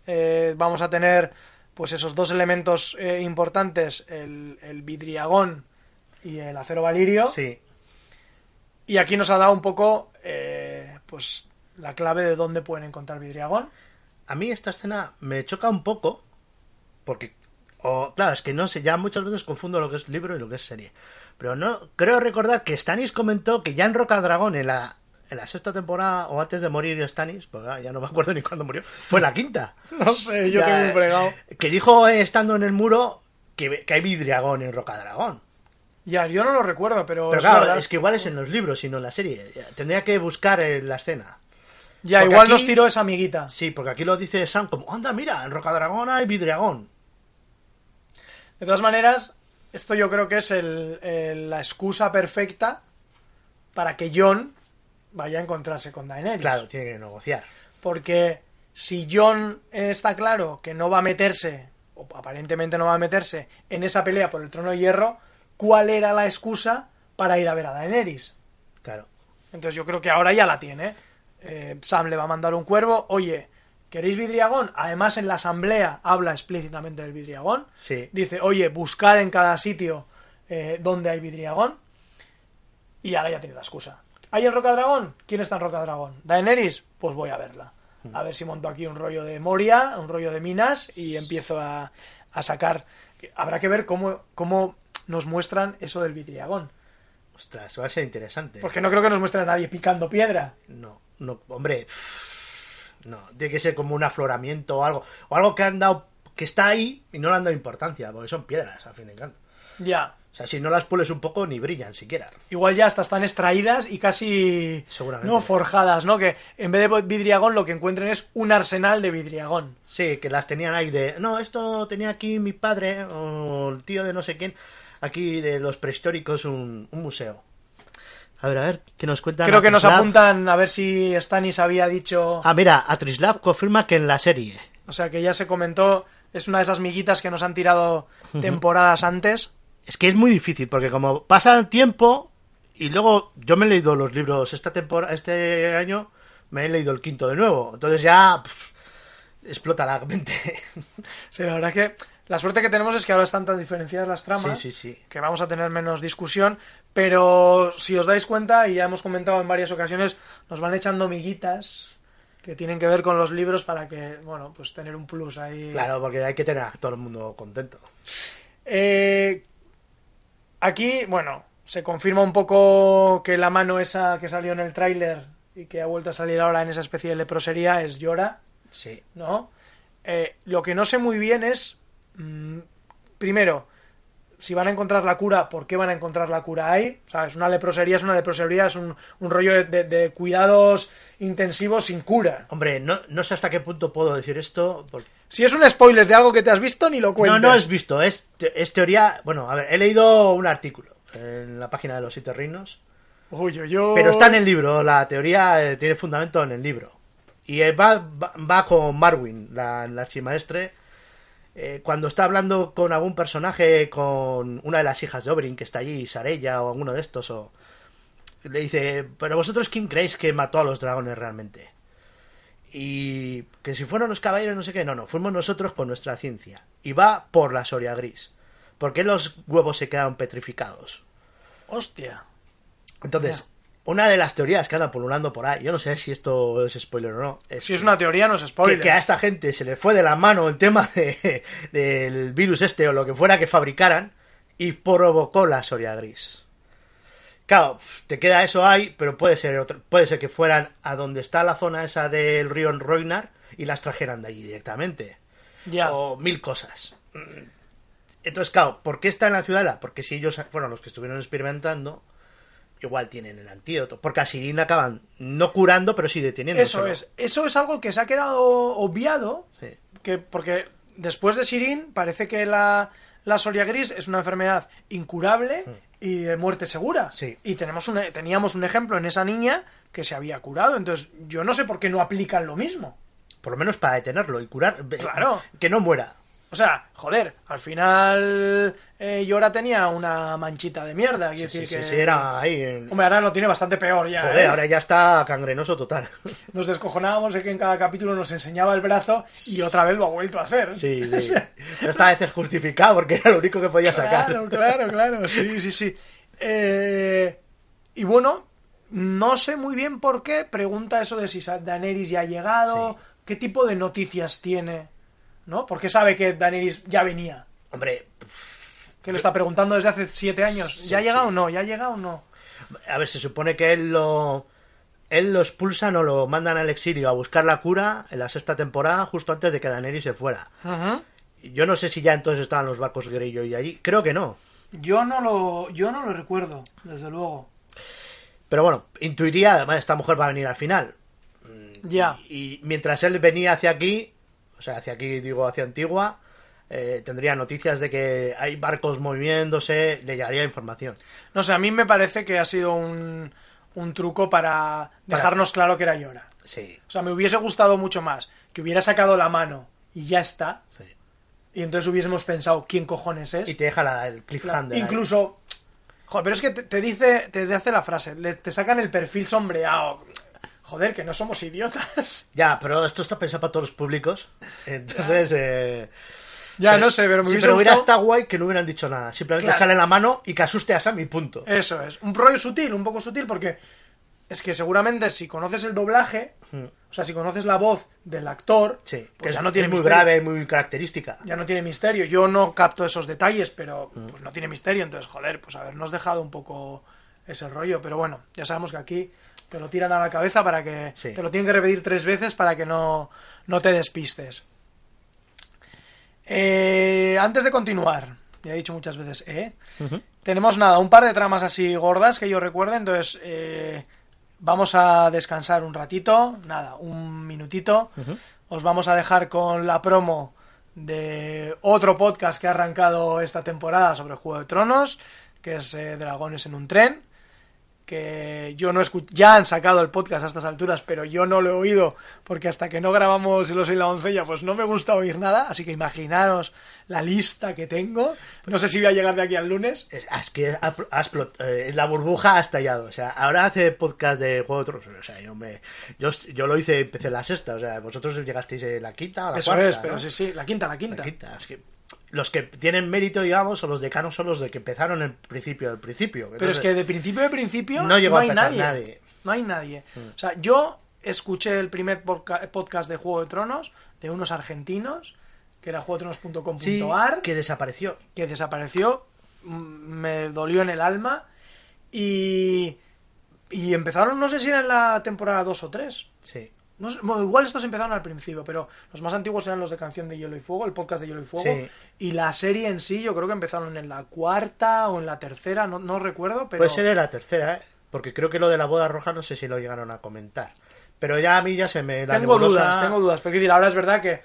Eh, vamos a tener, pues esos dos elementos eh, importantes, el, el vidriagón y el acero valirio. Sí. Y aquí nos ha dado un poco, eh, pues, la clave de dónde pueden encontrar vidriagón. A mí esta escena me choca un poco, porque... o, claro, es que no sé, ya muchas veces confundo lo que es libro y lo que es serie. Pero no creo recordar que Stanis comentó que ya en Roca Dragón, en la, en la sexta temporada, o antes de morir Stanis, porque ah, ya no me acuerdo ni cuándo murió, fue la quinta. No sé, yo Ya, un eh, fregado. Que dijo eh, estando en el muro que, que hay vidriagón en Roca Dragón. Ya, yo no lo recuerdo, pero, Pero claro, es que igual es en los libros y no en la serie. Tendría que buscar eh, la escena. Ya, Porque igual aquí- nos tiró esa amiguita. Sí, porque aquí lo dice Sam como, anda, mira, en Rocadragón hay vidriagón. De todas maneras, esto yo creo que es el- el- la excusa perfecta para que John vaya a encontrarse con Daenerys. Claro, tiene que negociar. Porque si John está claro que no va a meterse, o aparentemente no va a meterse, en esa pelea por el trono de hierro, ¿cuál era la excusa para ir a ver a Daenerys. Claro. Entonces yo creo que ahora ya la tiene. Eh, Sam le va a mandar un cuervo. Oye, ¿queréis vidriagón? Además en la asamblea habla explícitamente del vidriagón. Sí. Dice, oye, buscar en cada sitio eh, donde hay vidriagón. Y ahora ya tiene la excusa. ¿Hay en Rocadragón? ¿Quién está en Rocadragón? ¿Daenerys? Pues voy a verla. A ver si monto aquí un rollo de Moria, un rollo de Minas y empiezo a, a sacar... Habrá que ver cómo, cómo nos muestran eso del vidriagón. Ostras, va a ser interesante. Porque no creo que nos muestre a nadie picando piedra. No, no, hombre. No, tiene que ser como un afloramiento o algo. O algo que han dado. que está ahí y no le han dado importancia, porque son piedras, al fin de cuentas. Ya. O sea, si no las pules un poco, ni brillan siquiera. Igual ya hasta están extraídas y casi Seguramente. no forjadas, ¿no? Que en vez de vidriagón lo que encuentren es un arsenal de vidriagón. Sí, que las tenían ahí de. No, esto tenía aquí mi padre o el tío de no sé quién. Aquí de los prehistóricos, un, un museo. A ver, a ver, ¿qué nos cuentan? Creo que nos apuntan a ver si Stanis había dicho, Ah, mira, Atrislav confirma que en la serie. o sea, que ya se comentó, es una de esas miguitas que nos han tirado temporadas antes. Es que es muy difícil, porque como pasa el tiempo, y luego yo me he leído los libros esta temporada, este año, me he leído el quinto de nuevo. Entonces ya explota la mente. Sí, la verdad que la suerte que tenemos es que ahora están tan diferenciadas las tramas. Sí, sí, sí. que vamos a tener menos discusión, pero si os dais cuenta, y ya hemos comentado en varias ocasiones, nos van echando miguitas que tienen que ver con los libros para que, bueno, pues tener un plus ahí. Claro, porque hay que tener a todo el mundo contento. Eh, aquí, bueno, se confirma un poco que la mano esa que salió en el tráiler y que ha vuelto a salir ahora en esa especie de leprosería es Llora. Sí. ¿no? Eh, lo que no sé muy bien es, mm, primero, si van a encontrar la cura, ¿por qué van a encontrar la cura ahí? O sea, es una leprosería, es una leprosería, es un, un rollo de, de- de cuidados intensivos sin cura. Hombre, no, no sé hasta qué punto puedo decir esto. porque- Si es un spoiler de algo que te has visto, ni lo No, cuentes. no es visto, es, te- es teoría. Bueno, a ver, he leído un artículo en la página de los siete reinos. Uy, uy, uy. Pero está en el libro, la teoría eh, tiene fundamento en el libro. Y eh, va, va, va con Marwin, la, la archimaestre, eh, cuando está hablando con algún personaje, con una de las hijas de Oberyn que está allí, Sarella o alguno de estos, o le dice, pero vosotros quién creéis que mató a los dragones realmente? Y que si fueron los caballeros, no sé qué, no, no, fuimos nosotros con nuestra ciencia. Y va por la Soria Gris. ¿Por qué los huevos se quedaron petrificados? Hostia. Entonces, una de las teorías que anda pululando por ahí, yo no sé si esto es spoiler o no, es Si es una teoría, no es spoiler. que, que a esta gente se le fue de la mano el tema de- del virus este o lo que fuera que fabricaran y provocó la Soria Gris. Claro, te queda eso ahí, pero puede ser otro, puede ser que fueran a donde está la zona esa del río Roinar y las trajeran de allí directamente. Ya. O mil cosas. Entonces, claro, ¿por qué está en la ciudadela? Porque si ellos fueron los que estuvieron experimentando, igual tienen el antídoto. Porque así le acaban no curando, pero sí deteniendo. Eso es. Eso es algo que se ha quedado obviado Sí. que porque después de Sirin parece que la, la Soria Gris es una enfermedad incurable y de muerte segura. Sí. Y tenemos un, e- teníamos un ejemplo en esa niña que se había curado. Entonces, yo no sé por qué no aplican lo mismo. Por lo menos para detenerlo y curar. Claro. Que no muera. O sea, joder, al final eh, Yora tenía una manchita de mierda. Sí, sí, decir sí, que... sí, era ahí. en- Hombre, ahora lo tiene bastante peor ya. Joder, ¿eh? ahora ya está cangrenoso total. Nos descojonábamos de que en cada capítulo nos enseñaba el brazo y otra vez lo ha vuelto a hacer. Sí, O sí. sea, Esta vez es justificado porque era lo único que podía sacar. Claro, claro, claro, sí, sí, sí. Eh, y bueno, no sé muy bien por qué. Pregunta eso de si Daenerys ya ha llegado, Sí. qué tipo de noticias tiene, ¿no? Porque sabe que Daenerys ya venía. Hombre, Que lo está preguntando desde hace siete años. Sí, ¿Ya ha llegado sí. o no? ¿Ya ha llegado o no? a ver, se supone que él lo. Él lo expulsan o lo mandan al exilio a buscar la cura en la sexta temporada, justo antes de que Daenerys se fuera. Yo no sé si ya entonces estaban los barcos Greyjoy allí. Creo que no. Yo no lo, yo no lo recuerdo, desde luego. Pero bueno, intuiría, además, esta mujer va a venir al final. Ya. Y mientras él venía hacia aquí, o sea, hacia aquí, digo, hacia Antigua, eh, tendría noticias de que hay barcos moviéndose, le llegaría información. No sé, a mí me parece que ha sido un, un truco para dejarnos claro que era Yora. Sí, O sea, me hubiese gustado mucho más que hubiera sacado la mano y ya está. sí. Y entonces hubiésemos pensado quién cojones es. Y te deja la, el cliffhanger. Incluso Joder, pero es que te, te dice, te hace la frase, le- te sacan el perfil sombreado. Joder, que no somos idiotas. Ya, pero esto está pensado para todos los públicos. Entonces, eh, Ya, no sé, pero me sí, hubiese pero hubiera gustado- estado guay que no hubieran dicho nada. Simplemente Claro. sale la mano y que asuste a Sam y punto. Eso es. Un rollo sutil, un poco sutil, porque es que seguramente si conoces el doblaje, o sea, si conoces la voz del actor, Hmm. Sí, pues que ya es, no tiene es muy misterio. grave, muy característica. Ya no tiene misterio. Yo no capto esos detalles, pero Hmm. pues no tiene misterio. Entonces, joder, pues habernos dejado un poco ese rollo. Pero bueno, ya sabemos que aquí te lo tiran a la cabeza para que. Sí. Te lo tienen que repetir tres veces para que no, no te despistes. Eh, antes de continuar, ya he dicho muchas veces, ¿eh? Tenemos nada, un par de tramas así gordas que yo recuerde, entonces eh, vamos a descansar un ratito, nada, un minutito. Os vamos a dejar con la promo de otro podcast que ha arrancado esta temporada sobre Juego de Tronos, que es eh, Dragones en un tren que yo no escucho, ya han sacado el podcast a estas alturas, pero yo no lo he oído porque hasta que no grabamos Los y la Doncella, pues no me gusta oír nada, así que imaginaros la lista que tengo. No sé si voy a llegar de aquí al lunes. Es, es que eh, la burbuja ha estallado. O sea, ahora hace podcast de Juego de Tronos. O sea, yo, me, yo, yo lo hice, empecé la sexta. O sea, vosotros llegasteis en la quinta o la Eso cuarta, es, pero ¿no? sí, sí, la quinta, la quinta. La quinta. Es que los que tienen mérito, digamos, o los decanos son los de que empezaron en principio del principio. Pero es que de principio de principio No llegó a hay nadie. nadie. Mm. No hay nadie. O sea, yo escuché el primer podca- podcast de Juego de Tronos de unos argentinos, que era Sí, juegodetronos.com.ar, que desapareció. que desapareció, mm, me dolió en el alma y, y empezaron, no sé si era en la temporada 2 o 3. Sí. No sé, bueno, igual estos empezaron al principio, pero los más antiguos eran los de Canción de Hielo y Fuego, el podcast de Hielo y Fuego. Sí. Y la serie en sí, yo creo que empezaron en la cuarta o en la tercera, no, no recuerdo, pero... Puede ser en la tercera, ¿eh? Porque creo que lo de la boda roja no sé si lo llegaron a comentar. Pero ya a mí ya se me... La tengo nebulosa- dudas, tengo dudas. Pero decir, ahora es verdad que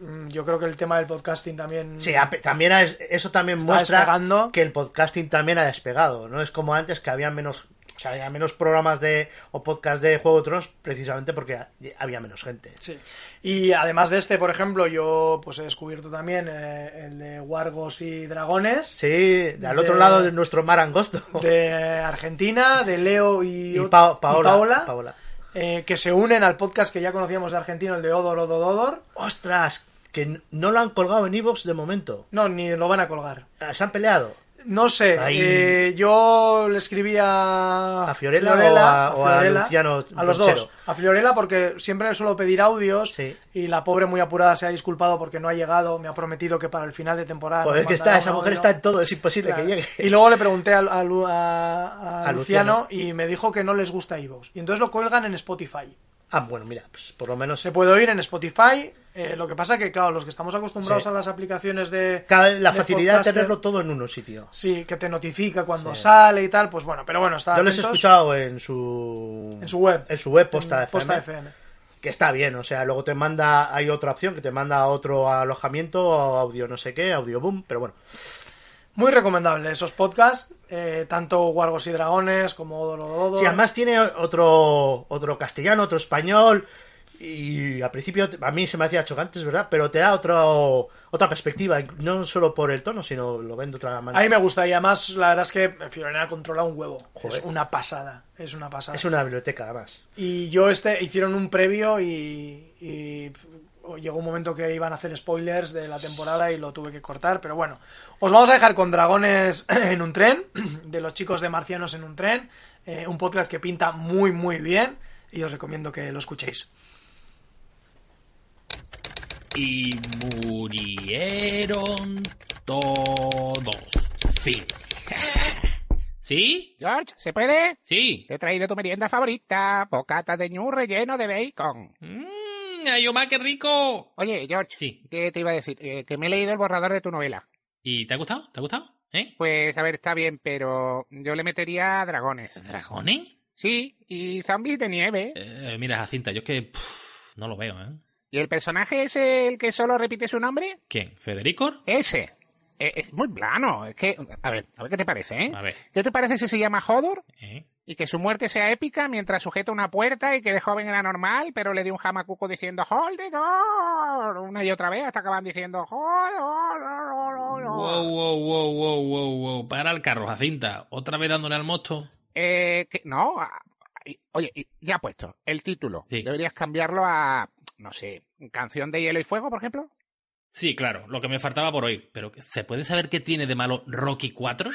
mm, yo creo que el tema del podcasting también... Sí, también es- eso también muestra despegando. que el podcasting también ha despegado. No es como antes que había menos, o sea, había menos programas de o podcast de Juego de Tronos precisamente porque ha- había menos gente. Sí. Y además de este, por ejemplo, yo pues he descubierto también eh, el de Wargos y Dragones. Sí, al De- otro lado de nuestro mar angosto. de Argentina, de Leo y, Paola, Paola, eh, que se unen al podcast que ya conocíamos de Argentina, el de Odor, Odor, Odor. ¡Ostras! Que no lo han colgado en Evox de momento. No, ni lo van a colgar. Ah, ¿Se han peleado? No sé, Ahí. eh, yo le escribí a... ¿A Fiorella o a- o a Luciano A los dos. A Fiorella porque siempre le suelo pedir audios Sí. y la pobre muy apurada se ha disculpado porque no ha llegado. Me ha prometido que para el final de temporada... Joder, nos que está, esa mujer está en todo, es imposible Claro. que llegue. Y luego le pregunté a, a Lu- a- a A Luciano, Luciano. y me dijo que no les gusta iVoox. Y entonces lo cuelgan en Spotify. Ah, bueno, mira, pues por lo menos Se puede oír en Spotify. eh, lo que pasa que, claro, los que estamos acostumbrados Sí. a las aplicaciones de... La de facilidad de tenerlo todo en un sitio. Sí, que te notifica cuando Sí. sale y tal. Pues bueno, pero bueno, está Yo les he escuchado en su en su web. en su web posta, en FM, Posta FM. que está bien, o sea, luego te manda hay otra opción que te manda a otro alojamiento, audio no sé qué, audio boom, pero bueno, Muy recomendable esos podcasts, eh, tanto Wargos y Dragones como Odoro Sí, además tiene otro otro castellano, otro español y al principio a mí se me hacía chocante, es verdad, pero te da otro otra perspectiva, no solo por el tono, sino lo ven de otra A manera. mí me gusta y además la verdad es que Fiorena controla un huevo. Joder. Es una pasada, es una pasada. Es una biblioteca además. Y yo este hicieron un previo y, y, llegó un momento que iban a hacer spoilers de la temporada y lo tuve que cortar, pero bueno. Os vamos a dejar con Dragones en un tren, de los chicos de Marcianos en un tren, eh, un podcast que pinta muy muy bien y os recomiendo que lo escuchéis. Y murieron todos. Fin. ¿Sí? George, ¿se puede? Sí. Te he traído tu merienda favorita, bocata de ñu relleno de bacon. Mmm, ayoma, qué rico. Oye, George, Sí. ¿qué te iba a decir? Eh, que me he leído el borrador de tu novela. ¿Y te ha gustado? ¿Te ha gustado? ¿Eh? Pues, a ver, está bien, pero yo le metería dragones. ¿Dragones? Sí, y zombies de nieve. Eh, mira, Jacinta, yo es que pff, no lo veo, ¿eh? ¿Y el personaje es el que solo repite su nombre? ¿Quién? ¿Federico? Ese. Eh, es muy plano. Es que, a ver, a ver qué te parece, ¿eh? A ver. ¿Qué te parece si se llama Hodor? ¿eh? Y que su muerte sea épica mientras sujeta una puerta y que de joven era normal, pero le dio un jamacuco diciendo Hold the door una y otra vez hasta acaban diciendo door. Wow, wow, wow, wow, wow, wow. Para el carro, Jacinta. ¿Otra vez dándole al mosto? Eh, que- no. Oye, ya puesto el título. Sí. Deberías cambiarlo a, no sé, canción de hielo y fuego, por ejemplo. Sí, claro, lo que me faltaba por oír. Pero, ¿se puede saber qué tiene de malo Rocky 4?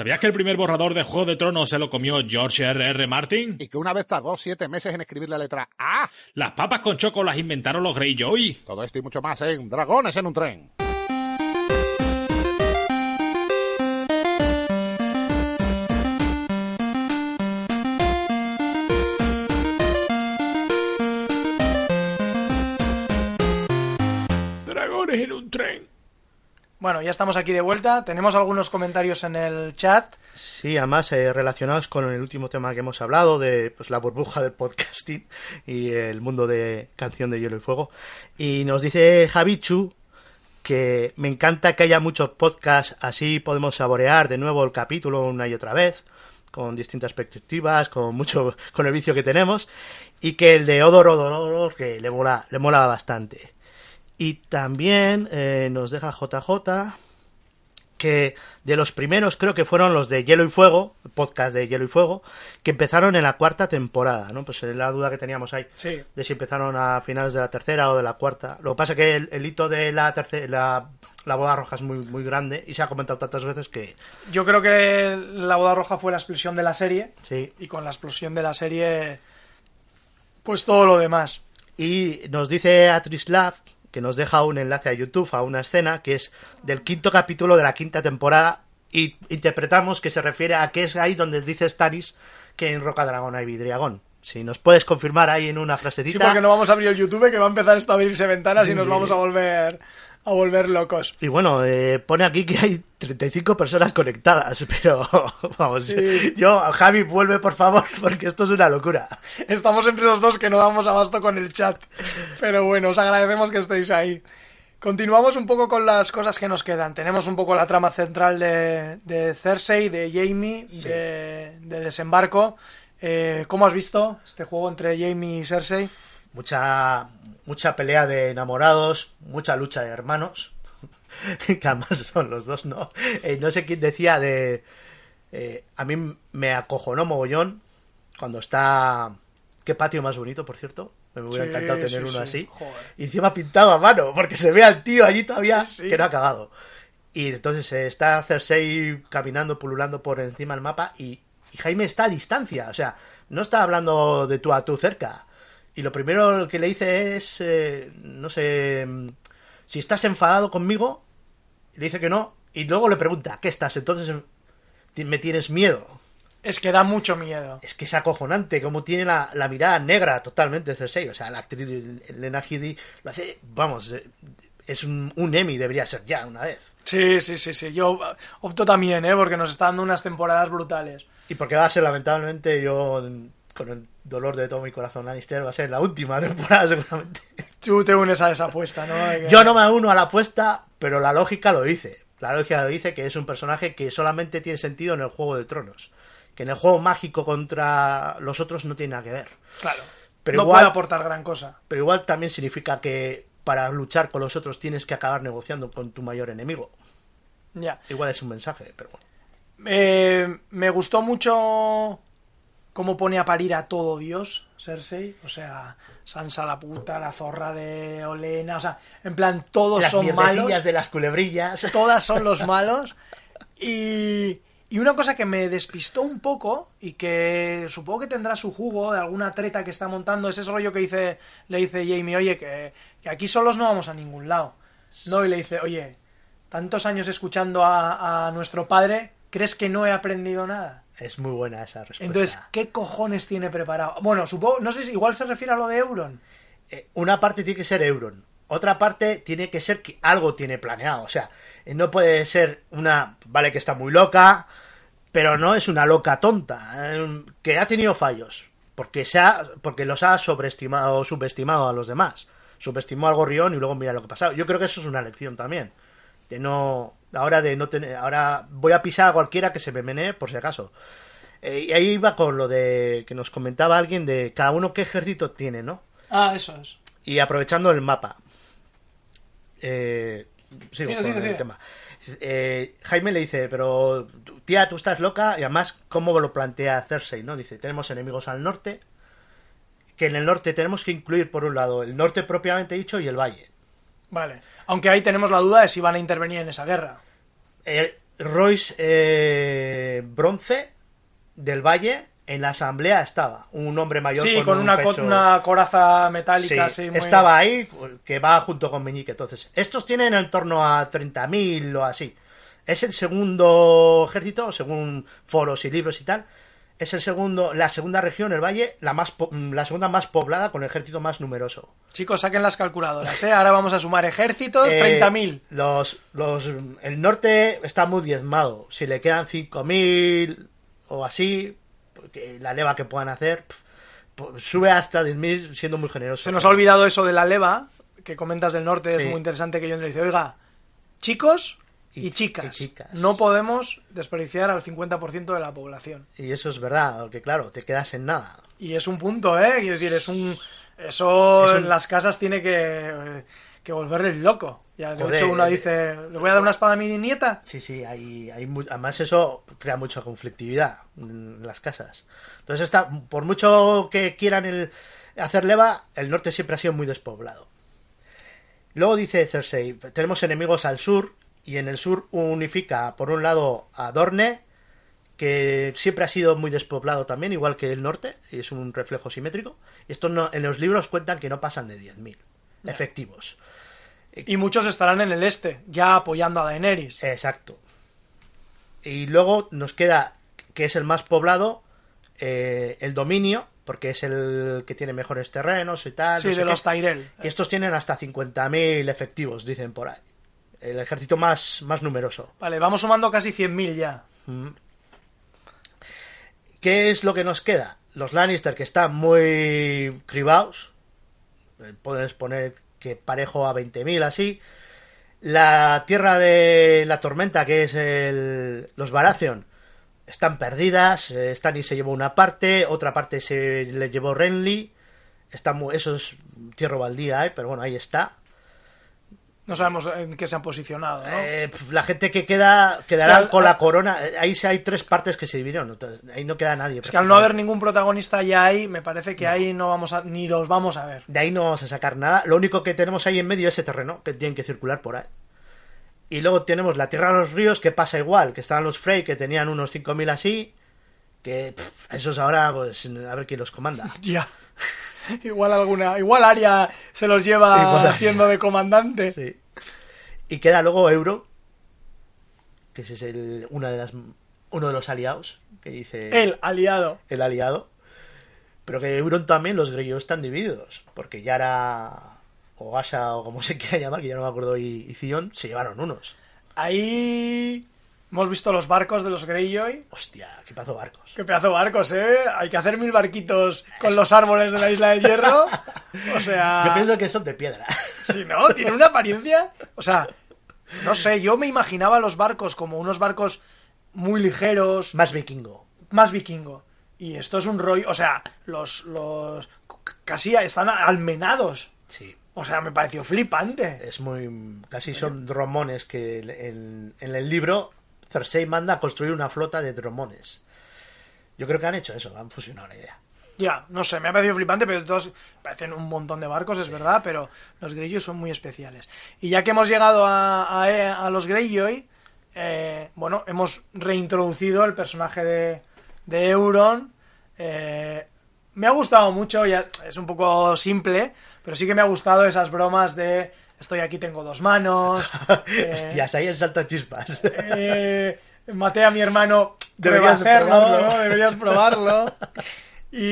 ¿Sabías que el primer borrador de Juego de Tronos se lo comió George R. R. Martin? Y que una vez tardó siete meses en escribir la letra A. Las papas con choco las inventaron los Greyjoy. Todo esto y mucho más en Dragones en un tren. Dragones en un tren. Bueno, ya estamos aquí de vuelta. Tenemos algunos comentarios en el chat. Sí, además eh, relacionados con el último tema que hemos hablado de pues, la burbuja del podcasting y el mundo de canción de hielo y fuego. Y nos dice Javichu que me encanta que haya muchos podcasts, así podemos saborear de nuevo el capítulo una y otra vez, con distintas perspectivas, con mucho, con el vicio que tenemos, y que el de Odor Odor Odor, que le mola, le mola bastante. Y también eh, nos deja JJ que de los primeros creo que fueron los de Hielo y Fuego, podcast de Hielo y Fuego, que empezaron en la cuarta temporada, ¿no? Pues es la duda que teníamos ahí, Sí. de si empezaron a finales de la tercera o de la cuarta. Lo que pasa que el, el hito de la tercera, la, la boda roja es muy, muy grande y se ha comentado tantas veces que Yo creo que la boda roja fue la explosión de la serie. sí. Y con la explosión de la serie, pues todo lo demás. Y nos dice Atrislav que nos deja un enlace a YouTube a una escena que es del quinto capítulo de la quinta temporada y interpretamos que se refiere a que es ahí donde dice Stanis que en Roca Dragón hay vidriagón. Si nos puedes confirmar ahí en una Sí, frasecita. porque no vamos a abrir el YouTube, que va a empezar esto a abrirse ventanas Sí, y nos sí. vamos a volver a volver locos. Y bueno, eh, pone aquí que hay 35 personas conectadas, pero vamos, Sí. yo, Javi, vuelve por favor, porque esto es una locura. Estamos entre los dos que no damos abasto con el chat. Pero bueno, os agradecemos que estéis ahí. Continuamos un poco con las cosas que nos quedan. Tenemos un poco la trama central de, de Cersei, de Jaime, de, de desembarco. Eh, ¿Cómo has visto este juego entre Jaime y Cersei? Mucha mucha pelea de enamorados, mucha lucha de hermanos, que además son los dos, ¿no? Eh, no sé quién decía de... eh, a mí me acojonó mogollón cuando está... Qué patio más bonito, por cierto. Me hubiera Sí, encantado tener sí, uno sí. así. Joder. Y encima pintado a mano, porque se ve al tío allí todavía que no ha acabado. Y entonces eh, está Cersei caminando, pululando por encima del mapa y, y Jaime está a distancia. O sea, no está hablando de tú a tú cerca. Y lo primero que le dice es, eh, no sé, mm, si estás enfadado conmigo, le dice que no, y luego le pregunta, ¿qué estás? Entonces em, me tienes miedo. Es que da mucho miedo. Es que es acojonante, como tiene la, la mirada negra totalmente Cersei. O sea, la actriz Lena Headey lo hace, vamos, eh, es un, un Emmy, debería ser ya una vez. Sí, sí, sí, sí. Yo eh, opto también, ¿eh? Porque nos está dando unas temporadas brutales. Y porque va a ser, lamentablemente, yo, con el dolor de todo mi corazón, Lannister, va a ser la última temporada seguramente. Tú te unes a esa apuesta, ¿no? Que- Yo no me uno a la apuesta, pero la lógica lo dice. La lógica lo dice que es un personaje que solamente tiene sentido en el Juego de Tronos. Que en el juego mágico contra los otros no tiene nada que ver. Claro. Pero no igual- puede aportar gran cosa. Pero igual también significa que para luchar con los otros tienes que acabar negociando con tu mayor enemigo. Ya. Igual es un mensaje, pero bueno. Eh, me gustó mucho cómo pone a parir a todo Dios, Cersei. O sea, Sansa la puta, la zorra de Olena. O sea, en plan, todos Las son malos. de las culebrillas. Todas son los malos. Y, y una cosa que me despistó un poco y que supongo que tendrá su jugo de alguna treta que está montando es ese rollo que dice, le dice Jamie, oye, que, que aquí solos no vamos a ningún lado. No, y le dice, oye, tantos años escuchando a, a nuestro padre, ¿crees que no he aprendido nada? Es muy buena esa respuesta. Entonces, ¿qué cojones tiene preparado? Bueno, supongo, no sé si igual se refiere a lo de Euron. Eh, una parte tiene que ser Euron. Otra parte tiene que ser que algo tiene planeado. O sea, eh, no puede ser una. Vale, que está muy loca, pero no es una loca tonta. eh, que ha tenido fallos. Porque, se ha, porque los ha sobreestimado o subestimado a los demás. Subestimó al gorrión y luego mira lo que ha pasado. Yo creo que eso es una lección también. De no. Ahora de no tener. Ahora voy a pisar a cualquiera que se me menee, por si acaso. Eh, y ahí iba con lo de que nos comentaba alguien de cada uno qué ejército tiene, ¿no? Ah, eso es. y aprovechando el mapa. Eh, sigo con el tema. Eh, Jaime le dice, pero tía, tú estás loca y además, ¿cómo lo plantea Cersei? ¿no? Dice, tenemos enemigos al norte, que en el norte tenemos que incluir, por un lado, el norte propiamente dicho y el valle. Vale. Aunque ahí tenemos la duda de si van a intervenir en esa guerra. Eh, Royce eh, Bronce del Valle en la asamblea estaba, un hombre mayor Sí, con, con un una, co- pecho- una coraza metálica. Sí, muy- estaba ahí, que va junto con Meñique. Entonces, estos tienen en torno a 30.000 o así. Es el segundo ejército, según foros y libros y tal. Es el segundo, la segunda región, el valle, la más po- la segunda más poblada con el ejército más numeroso. Chicos, saquen las calculadoras, ¿eh? Ahora vamos a sumar ejércitos, Eh, 30.000. Los, los, el norte está muy diezmado. Si le quedan 5.000 o así, la leva que puedan hacer, pues sube hasta 10.000 siendo muy generoso. Se nos ha olvidado eso de la leva, que comentas del norte, Sí. es muy interesante que yo le dice, oiga, chicos y, Y- chicas, y chicas. no podemos desperdiciar al 50% de la población. Y eso es verdad, porque claro, te quedas en nada. Y es un punto, ¿eh? Quiero decir, es un... Eso Es un- en las casas tiene que, que volverles loco. Ya, de Joder, hecho, uno eh, dice, ¿le voy a dar una espada a mi nieta? Sí, sí, hay, hay mu- además eso crea mucha conflictividad en las casas. Entonces, está, por mucho que quieran el, hacer leva, el norte siempre ha sido muy despoblado. Luego dice Cersei, tenemos enemigos al sur, y en el sur unifica, por un lado, a Dorne, que siempre ha sido muy despoblado también, igual que el norte, y es un reflejo simétrico. Esto no, en los libros cuentan que no pasan de 10.000 efectivos. Y muchos estarán en el este, ya apoyando a Daenerys. Exacto. Y luego nos queda, que es el más poblado, eh, el dominio, porque es el que tiene mejores terrenos y tal. sí, no sé de qué. los Tyrell. Y estos tienen hasta 50.000 efectivos, dicen por ahí. El ejército más, más numeroso. Vale, vamos sumando casi 100.000 ya. ¿Qué es lo que nos queda? Los Lannister, que están muy cribados. Eh, Puedes poner que parejo a 20.000 así. La tierra de la tormenta, que es el, los Baratheon, están perdidas. eh, Stannis se llevó una parte, otra parte se le llevó Renly. Está muy, eso es tierra baldía, eh, pero bueno, ahí está. No sabemos en qué se han posicionado, ¿no? Eh, la gente que queda quedará Es que al- con la corona. Eh, Ahí sí hay tres partes que se dividieron. ahí no queda nadie. es que al no haber ningún protagonista ya ahí, me parece que ahí no vamos a, ni los vamos a ver. De ahí no vamos a sacar nada. Lo único que tenemos ahí en medio es ese terreno que tienen que circular por ahí. Y luego tenemos la tierra de los ríos que pasa igual, que estaban los Frey que tenían unos 5.000 así, que pff, esos ahora pues a ver quién los comanda. Ya. igual alguna, igual Aria se los lleva Igual haciendo de comandante. Sí. Y queda luego Euro, que ese es el, una de las, uno de los aliados, que dice El aliado. el aliado. Pero que Euron también, los Greyjoy están divididos, porque Yara o Asha o como se quiera llamar, que ya no me acuerdo, y, y Theon se llevaron unos. Ahí hemos visto los barcos de los Greyjoy. Hostia, qué pazo barcos. Qué pedazo de barcos, ¿eh? Hay que hacer mil barquitos con los árboles de la isla del hierro. O sea... Yo pienso que son de piedra. Sí, ¿no? Tiene una apariencia... O sea, no sé, yo me imaginaba los barcos como unos barcos muy ligeros, Más vikingo. más vikingo. Y esto es un rollo... O sea, los... los casi están almenados. Sí. O sea, me pareció flipante. Es muy. Casi son dromones que en, en el libro Cersei manda a construir una flota de dromones. Yo creo que han hecho eso, han fusionado la idea. Ya, no sé, me ha parecido flipante, pero todos parecen un montón de barcos, es verdad, pero los Greyjoy son muy especiales. Y ya que hemos llegado a, a- a los Greyjoy, eh, bueno, hemos reintroducido el personaje de, de Euron. eh, me ha gustado mucho, ya es un poco simple, pero sí que me ha gustado esas bromas de estoy aquí, tengo dos manos. eh, Hostias, ahí el salto chispas. eh, maté a mi hermano, Deberías hacerlo, probarlo. ¿no? Deberías probarlo. Y,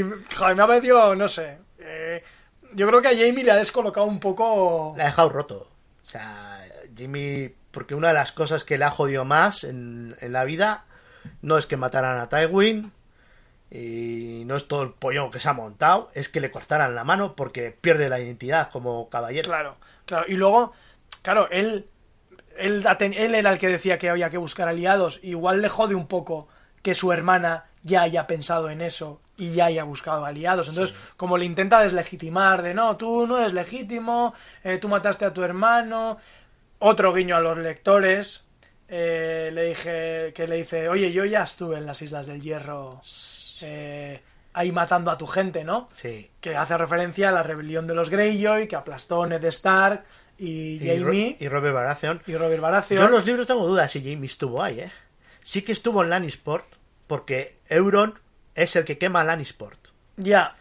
y, joder, me ha parecido, no sé. eh, yo creo que a Jamie le ha descolocado un poco. La ha dejado roto. O sea, Jimmy. Porque una de las cosas que le ha jodido más en, en la vida no es que mataran a Tywin. Y no es todo el pollo que se ha montado, es que le cortaran la mano porque pierde la identidad como caballero. Claro, claro. Y luego, claro, él, él, él era el que decía que había que buscar aliados. Igual le jode un poco que su hermana ya haya pensado en eso y ya haya buscado aliados. Entonces, como le intenta deslegitimar de no, tú no eres legítimo, eh, tú mataste a tu hermano. Otro guiño a los lectores. eh, le dije que le dice, oye, yo ya estuve en las Islas del Hierro eh, ahí matando a tu gente, ¿no? Sí. Que hace referencia a la rebelión de los Greyjoy, que aplastó Ned Stark y, Y, Ro- Jaime y Robert Baratheon. y, Robert Baratheon. Yo en los libros tengo dudas si Jamie estuvo ahí, ¿eh? Sí que estuvo en Lannisport, porque Euron es el que quema Lannisport. Ya,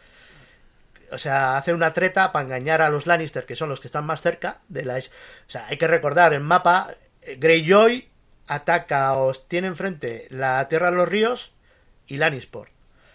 O sea, hace una treta para engañar a los Lannister, que son los que están más cerca de la... O sea, hay que recordar, el mapa, eh, Greyjoy ataca o tiene enfrente la Tierra de los Ríos y Lannisport.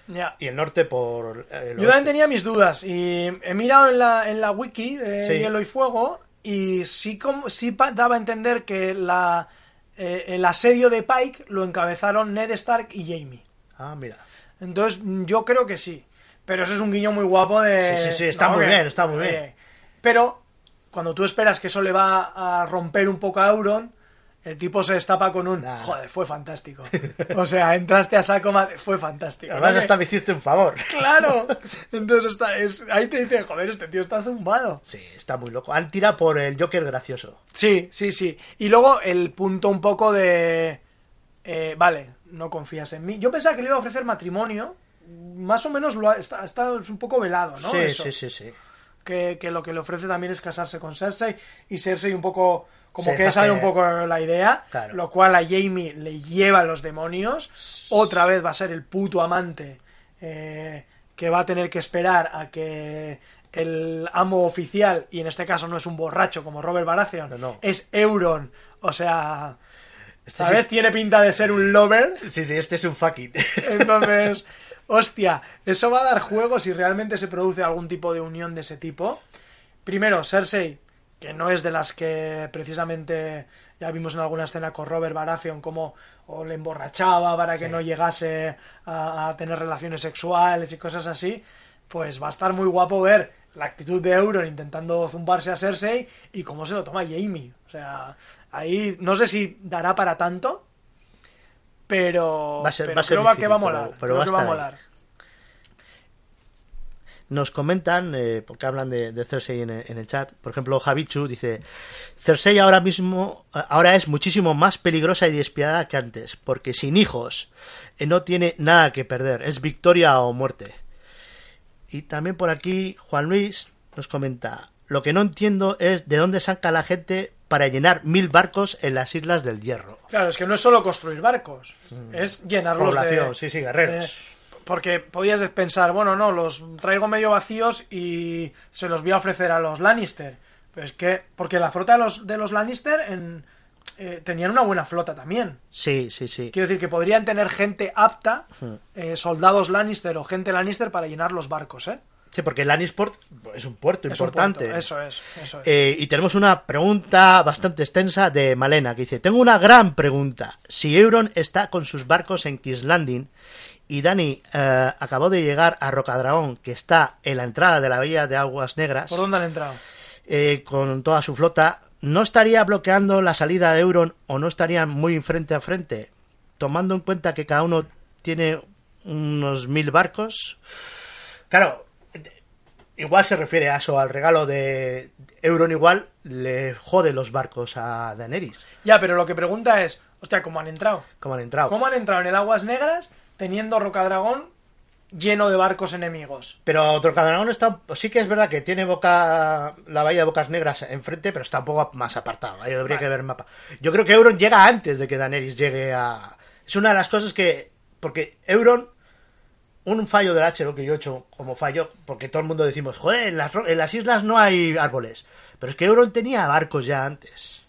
Ya. Y el norte por... eh, el Yo también tenía mis dudas y he mirado en la, en la wiki de Sí. Hielo y Fuego y sí, como, sí daba a entender que la, eh, el asedio de Pike lo encabezaron Ned Stark y Jaime. Ah, mira. Entonces yo creo que sí. Pero eso es un guiño muy guapo de... Sí, sí, sí, está muy que- bien, está muy bien. Pero cuando tú esperas que eso le va a romper un poco a Euron, el tipo se destapa con un... Nah. Joder, fue fantástico. o sea, entraste a saco... Fue fantástico. Además, ¿no? hasta me hiciste un favor. Claro. Entonces está, es, ahí te dice, joder, este tío está zumbado. Sí, está muy loco. Han tirado por el Joker gracioso. Sí, sí, sí. Y luego el punto un poco de... eh, vale, no confías en mí. Yo pensaba que le iba a ofrecer matrimonio. Más o menos lo ha, está, está es un poco velado, ¿no? sí, Eso. sí, sí, sí. Que, que lo que le ofrece también es casarse con Cersei y Cersei un poco como Se que sabe que- un poco la idea, Claro. lo cual a Jamie le lleva a los demonios. Otra vez va a ser el puto amante eh, que va a tener que esperar a que el amo oficial, y en este caso no es un borracho como Robert Baratheon, No, no. es Euron. O sea, Este ¿sabes? Tiene pinta de ser un lover. Sí, sí, este es un fucking. Entonces, hostia, eso va a dar juego si realmente se produce algún tipo de unión de ese tipo. Primero, Cersei, que no es de las que precisamente ya vimos en alguna escena con Robert Baratheon como o le emborrachaba para que Sí. no llegase a, a tener relaciones sexuales y cosas así, pues va a estar muy guapo ver la actitud de Euron intentando zumbarse a Cersei y cómo se lo toma Jaime. O sea, ahí no sé si dará para tanto, pero, Va a ser- pero va a ser creo va- difícil, que va a molar. pero creo va a que va a molar. Nos comentan, eh, porque hablan de, de Cersei en el, en el chat, por ejemplo, Javichu dice, Cersei ahora mismo, eh, ahora es muchísimo más peligrosa y despiadada que antes, porque sin hijos eh, no tiene nada que perder, es victoria o muerte. Y también por aquí Juan Luis nos comenta, lo que no entiendo es de dónde saca la gente para llenar mil barcos en las Islas del Hierro. Claro, es que no es solo construir barcos, es llenarlos Mm. Población, de... sí, sí, guerreros. de- porque podías pensar, bueno, no, los traigo medio vacíos y se los voy a ofrecer a los Lannister. Pero es que, porque la flota de los, de los Lannister en, eh, tenían una buena flota también. Sí, sí, sí. Quiero decir que podrían tener gente apta, eh, soldados Lannister o gente Lannister para llenar los barcos, ¿eh? Sí, porque Lannisport es un puerto Es un importante. Eso es, eso es. Eh, y tenemos una pregunta bastante extensa de Malena que dice: Tengo una gran pregunta. Si Euron está con sus barcos en King's Landing y Dani eh, acabó de llegar a Rocadragón, que está en la entrada de la bahía de Aguas Negras, ¿Por dónde han entrado? eh, con toda su flota, ¿no estaría bloqueando la salida de Euron o no estarían muy frente a frente? Tomando en cuenta que cada uno tiene unos mil barcos. Claro, igual se refiere a eso, al regalo de Euron igual le jode los barcos a Daenerys, Ya, pero lo que pregunta es, hostia, ¿cómo han entrado? como han entrado. ¿Cómo han entrado en el Aguas Negras teniendo Rocadragón lleno de barcos enemigos? Pero Trocadragón está, sí que es verdad que tiene boca la bahía de Bocas Negras enfrente, pero está un poco más apartado. Ahí habría que ver el mapa. Yo creo que Euron llega antes de que Daenerys llegue a. Es una de las cosas que, porque Euron, un fallo del H, lo que yo he hecho como fallo, porque todo el mundo decimos, joder, en las, en las islas no hay árboles, pero es que Euron tenía barcos ya antes.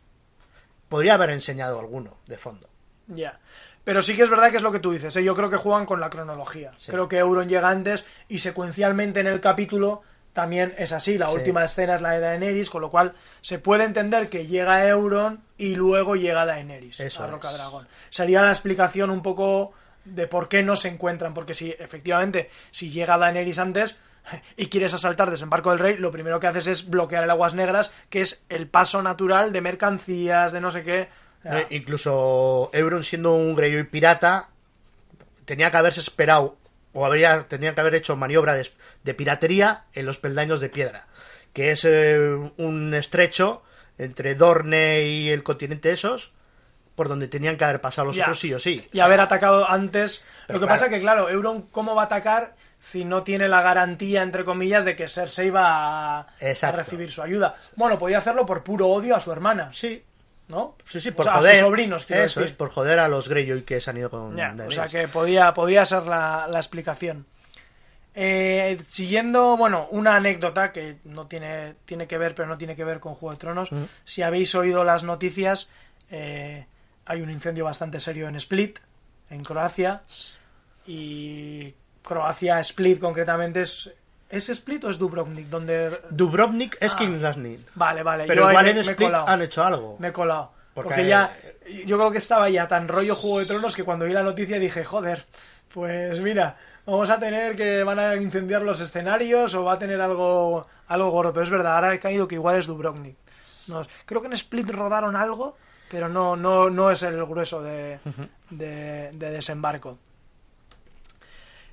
Podría haber enseñado alguno de fondo. Ya. Pero sí que es verdad que es lo que tú dices, ¿eh? yo creo que juegan con la cronología. Creo que Euron llega antes y secuencialmente en el capítulo también es así. La Sí. última escena es la de Daenerys, con lo cual se puede entender que llega Euron y luego llega Daenerys Eso a es. Rocadragón. Sería la explicación un poco de por qué no se encuentran, porque si efectivamente si llega Daenerys antes y quieres asaltar desembarco del rey, lo primero que haces es bloquear el aguas negras, que es el paso natural de mercancías, de no sé qué. Eh, incluso Euron siendo un Greyjoy pirata tenía que haberse esperado o habría, tenía que haber hecho maniobra de, de piratería en los peldaños de piedra, que es eh, un estrecho entre Dorne y el continente esos, por donde tenían que haber pasado los Ya. otros sí o sí. Y haber atacado antes. Lo que claro. pasa que, claro, Euron, ¿cómo va a atacar si no tiene la garantía, entre comillas, de que Cersei va a, a recibir su ayuda? Bueno, podía hacerlo por puro odio a su hermana, Sí, ¿no? sí, sí, O por sea, a joder. sus sobrinos, quiero Eso decir. es, por joder a los Greyjoy que se han ido con Ya, o sea que podía, podía ser la, la explicación. Eh, siguiendo, bueno, una anécdota que no tiene, tiene que ver, pero no tiene que ver con Juego de Tronos. Mm. Si habéis oído las noticias, eh, hay un incendio bastante serio en Split, en Croacia. Y Croacia, Split concretamente, es. ¿Es Split o es Dubrovnik? Donde... Dubrovnik es Ah. King's Landing. Vale, vale. Pero yo igual en Split han hecho algo. Me he colado. Porque, Porque- ya. Yo creo que estaba ya tan rollo Juego de Tronos que cuando vi la noticia dije, joder, pues mira, vamos a tener que van a incendiar los escenarios o va a tener algo, algo gordo. Pero es verdad, ahora he caído que igual es Dubrovnik. No, creo que en Split rodaron algo, pero no, no, no es el grueso de, de, de desembarco.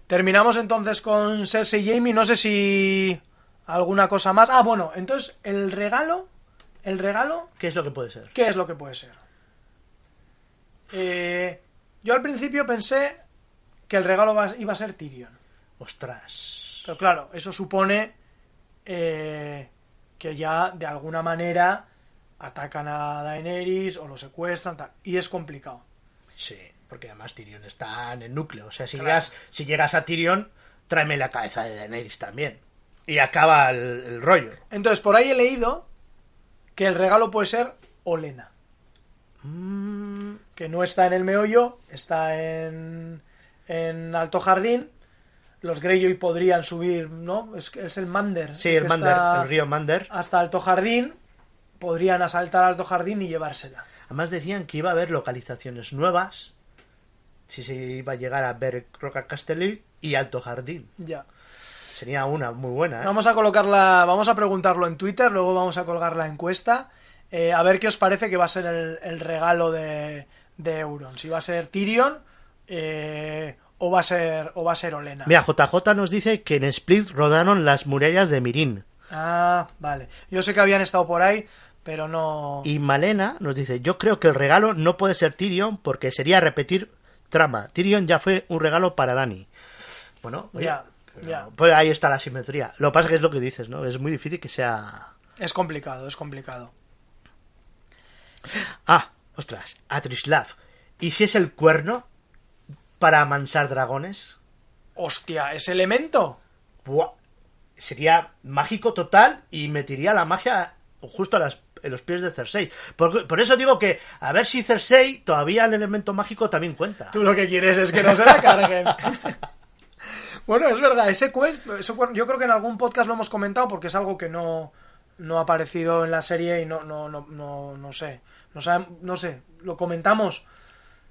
Terminamos entonces con Cersei y Jamie. No sé si alguna cosa más. Ah, bueno, entonces el regalo. El regalo ¿Qué es lo que puede ser? ¿Qué es lo que puede ser? Eh, yo al principio pensé que el regalo iba a ser Tyrion. Ostras. Pero claro, eso supone eh, que ya de alguna manera atacan a Daenerys o lo secuestran tal, y es complicado. Sí, porque además Tyrion está en el núcleo. O sea, si, Claro. llegas, si llegas a Tyrion, tráeme la cabeza de Daenerys también. Y acaba el, el rollo. Entonces, por ahí he leído que el regalo puede ser Olena, Mm, que no está en el meollo, está en, en Alto Jardín. Los Greyjoy podrían subir, ¿no? Es, es el Mander. sí, el que Mander, el río Mander. hasta Alto Jardín, podrían asaltar Alto Jardín y llevársela. Además decían que iba a haber localizaciones nuevas. Si se iba a llegar a ver Roca Castelli y Alto Jardín. Ya. Sería una muy buena. ¿eh? Vamos a colocarla, vamos a preguntarlo en Twitter, luego vamos a colgar la encuesta. eh, a ver qué os parece que va a ser el, el regalo de, de Euron. Si va a ser Tyrion eh, o va a ser o va a ser Olena. Mira, JJ nos dice que en Split rodaron las murallas de Mirín. Ah, vale. Yo sé que habían estado por ahí, pero no. Y Malena nos dice, yo creo que el regalo no puede ser Tyrion porque sería repetir trama. Tyrion ya fue un regalo para Dani. Bueno, oye, Ya, ya. pues ahí está la simetría. Lo que pasa es que es lo que dices, ¿no? Es muy difícil que sea... Es complicado, es complicado. Ah, ostras, Atrislav. ¿Y si es el cuerno para amansar dragones? Hostia, ese elemento. Buah, Sería mágico total y metiría la magia justo a las- en los pies de Cersei. Por, por eso digo que a ver si Cersei todavía el elemento mágico también cuenta. Tú lo que quieres es que no se la carguen. bueno, es verdad, ese cuento, yo creo que en algún podcast lo hemos comentado porque es algo que no, no ha aparecido en la serie y no, no, no, no, no sé. No, sabe- no sé, lo comentamos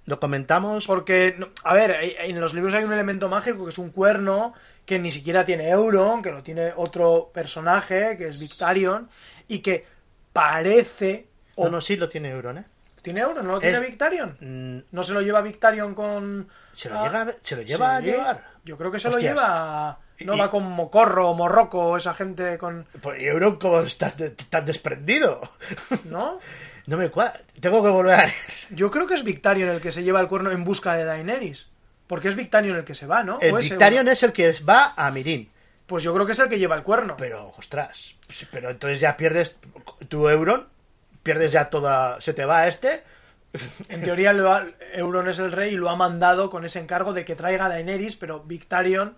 Lo comentamos porque, a ver, en los libros hay un elemento mágico que es un cuerno que ni siquiera tiene Euron, que lo tiene otro personaje, que es Victarion, y que parece... O No, no, sí lo tiene Euron, ¿eh? ¿Tiene Euron? ¿No lo tiene Es- Victarion? ¿No se lo lleva Victarion con...? ¿Se lo, Ah, llega, ¿se lo lleva a llevar? Yo creo que se Hostias. lo lleva... No Y- va con Mocorro o Morroco o esa gente con... Pues Euron, ¿cómo estás de- tan desprendido? ¿No? no me cuadra. Tengo que volver a... Yo creo que es Victarion el que se lleva el cuerno en busca de Daenerys. Porque es Victarion el que se va, ¿no? El ¿O es Victarion es el que va a Mirín. Pues yo creo que es el que lleva el cuerno. Pero, ostras, pero entonces ya pierdes tu Euron, pierdes ya toda... Se te va a este... En teoría lo ha- Euron es el rey y lo ha mandado con ese encargo de que traiga a Daenerys, pero Victarion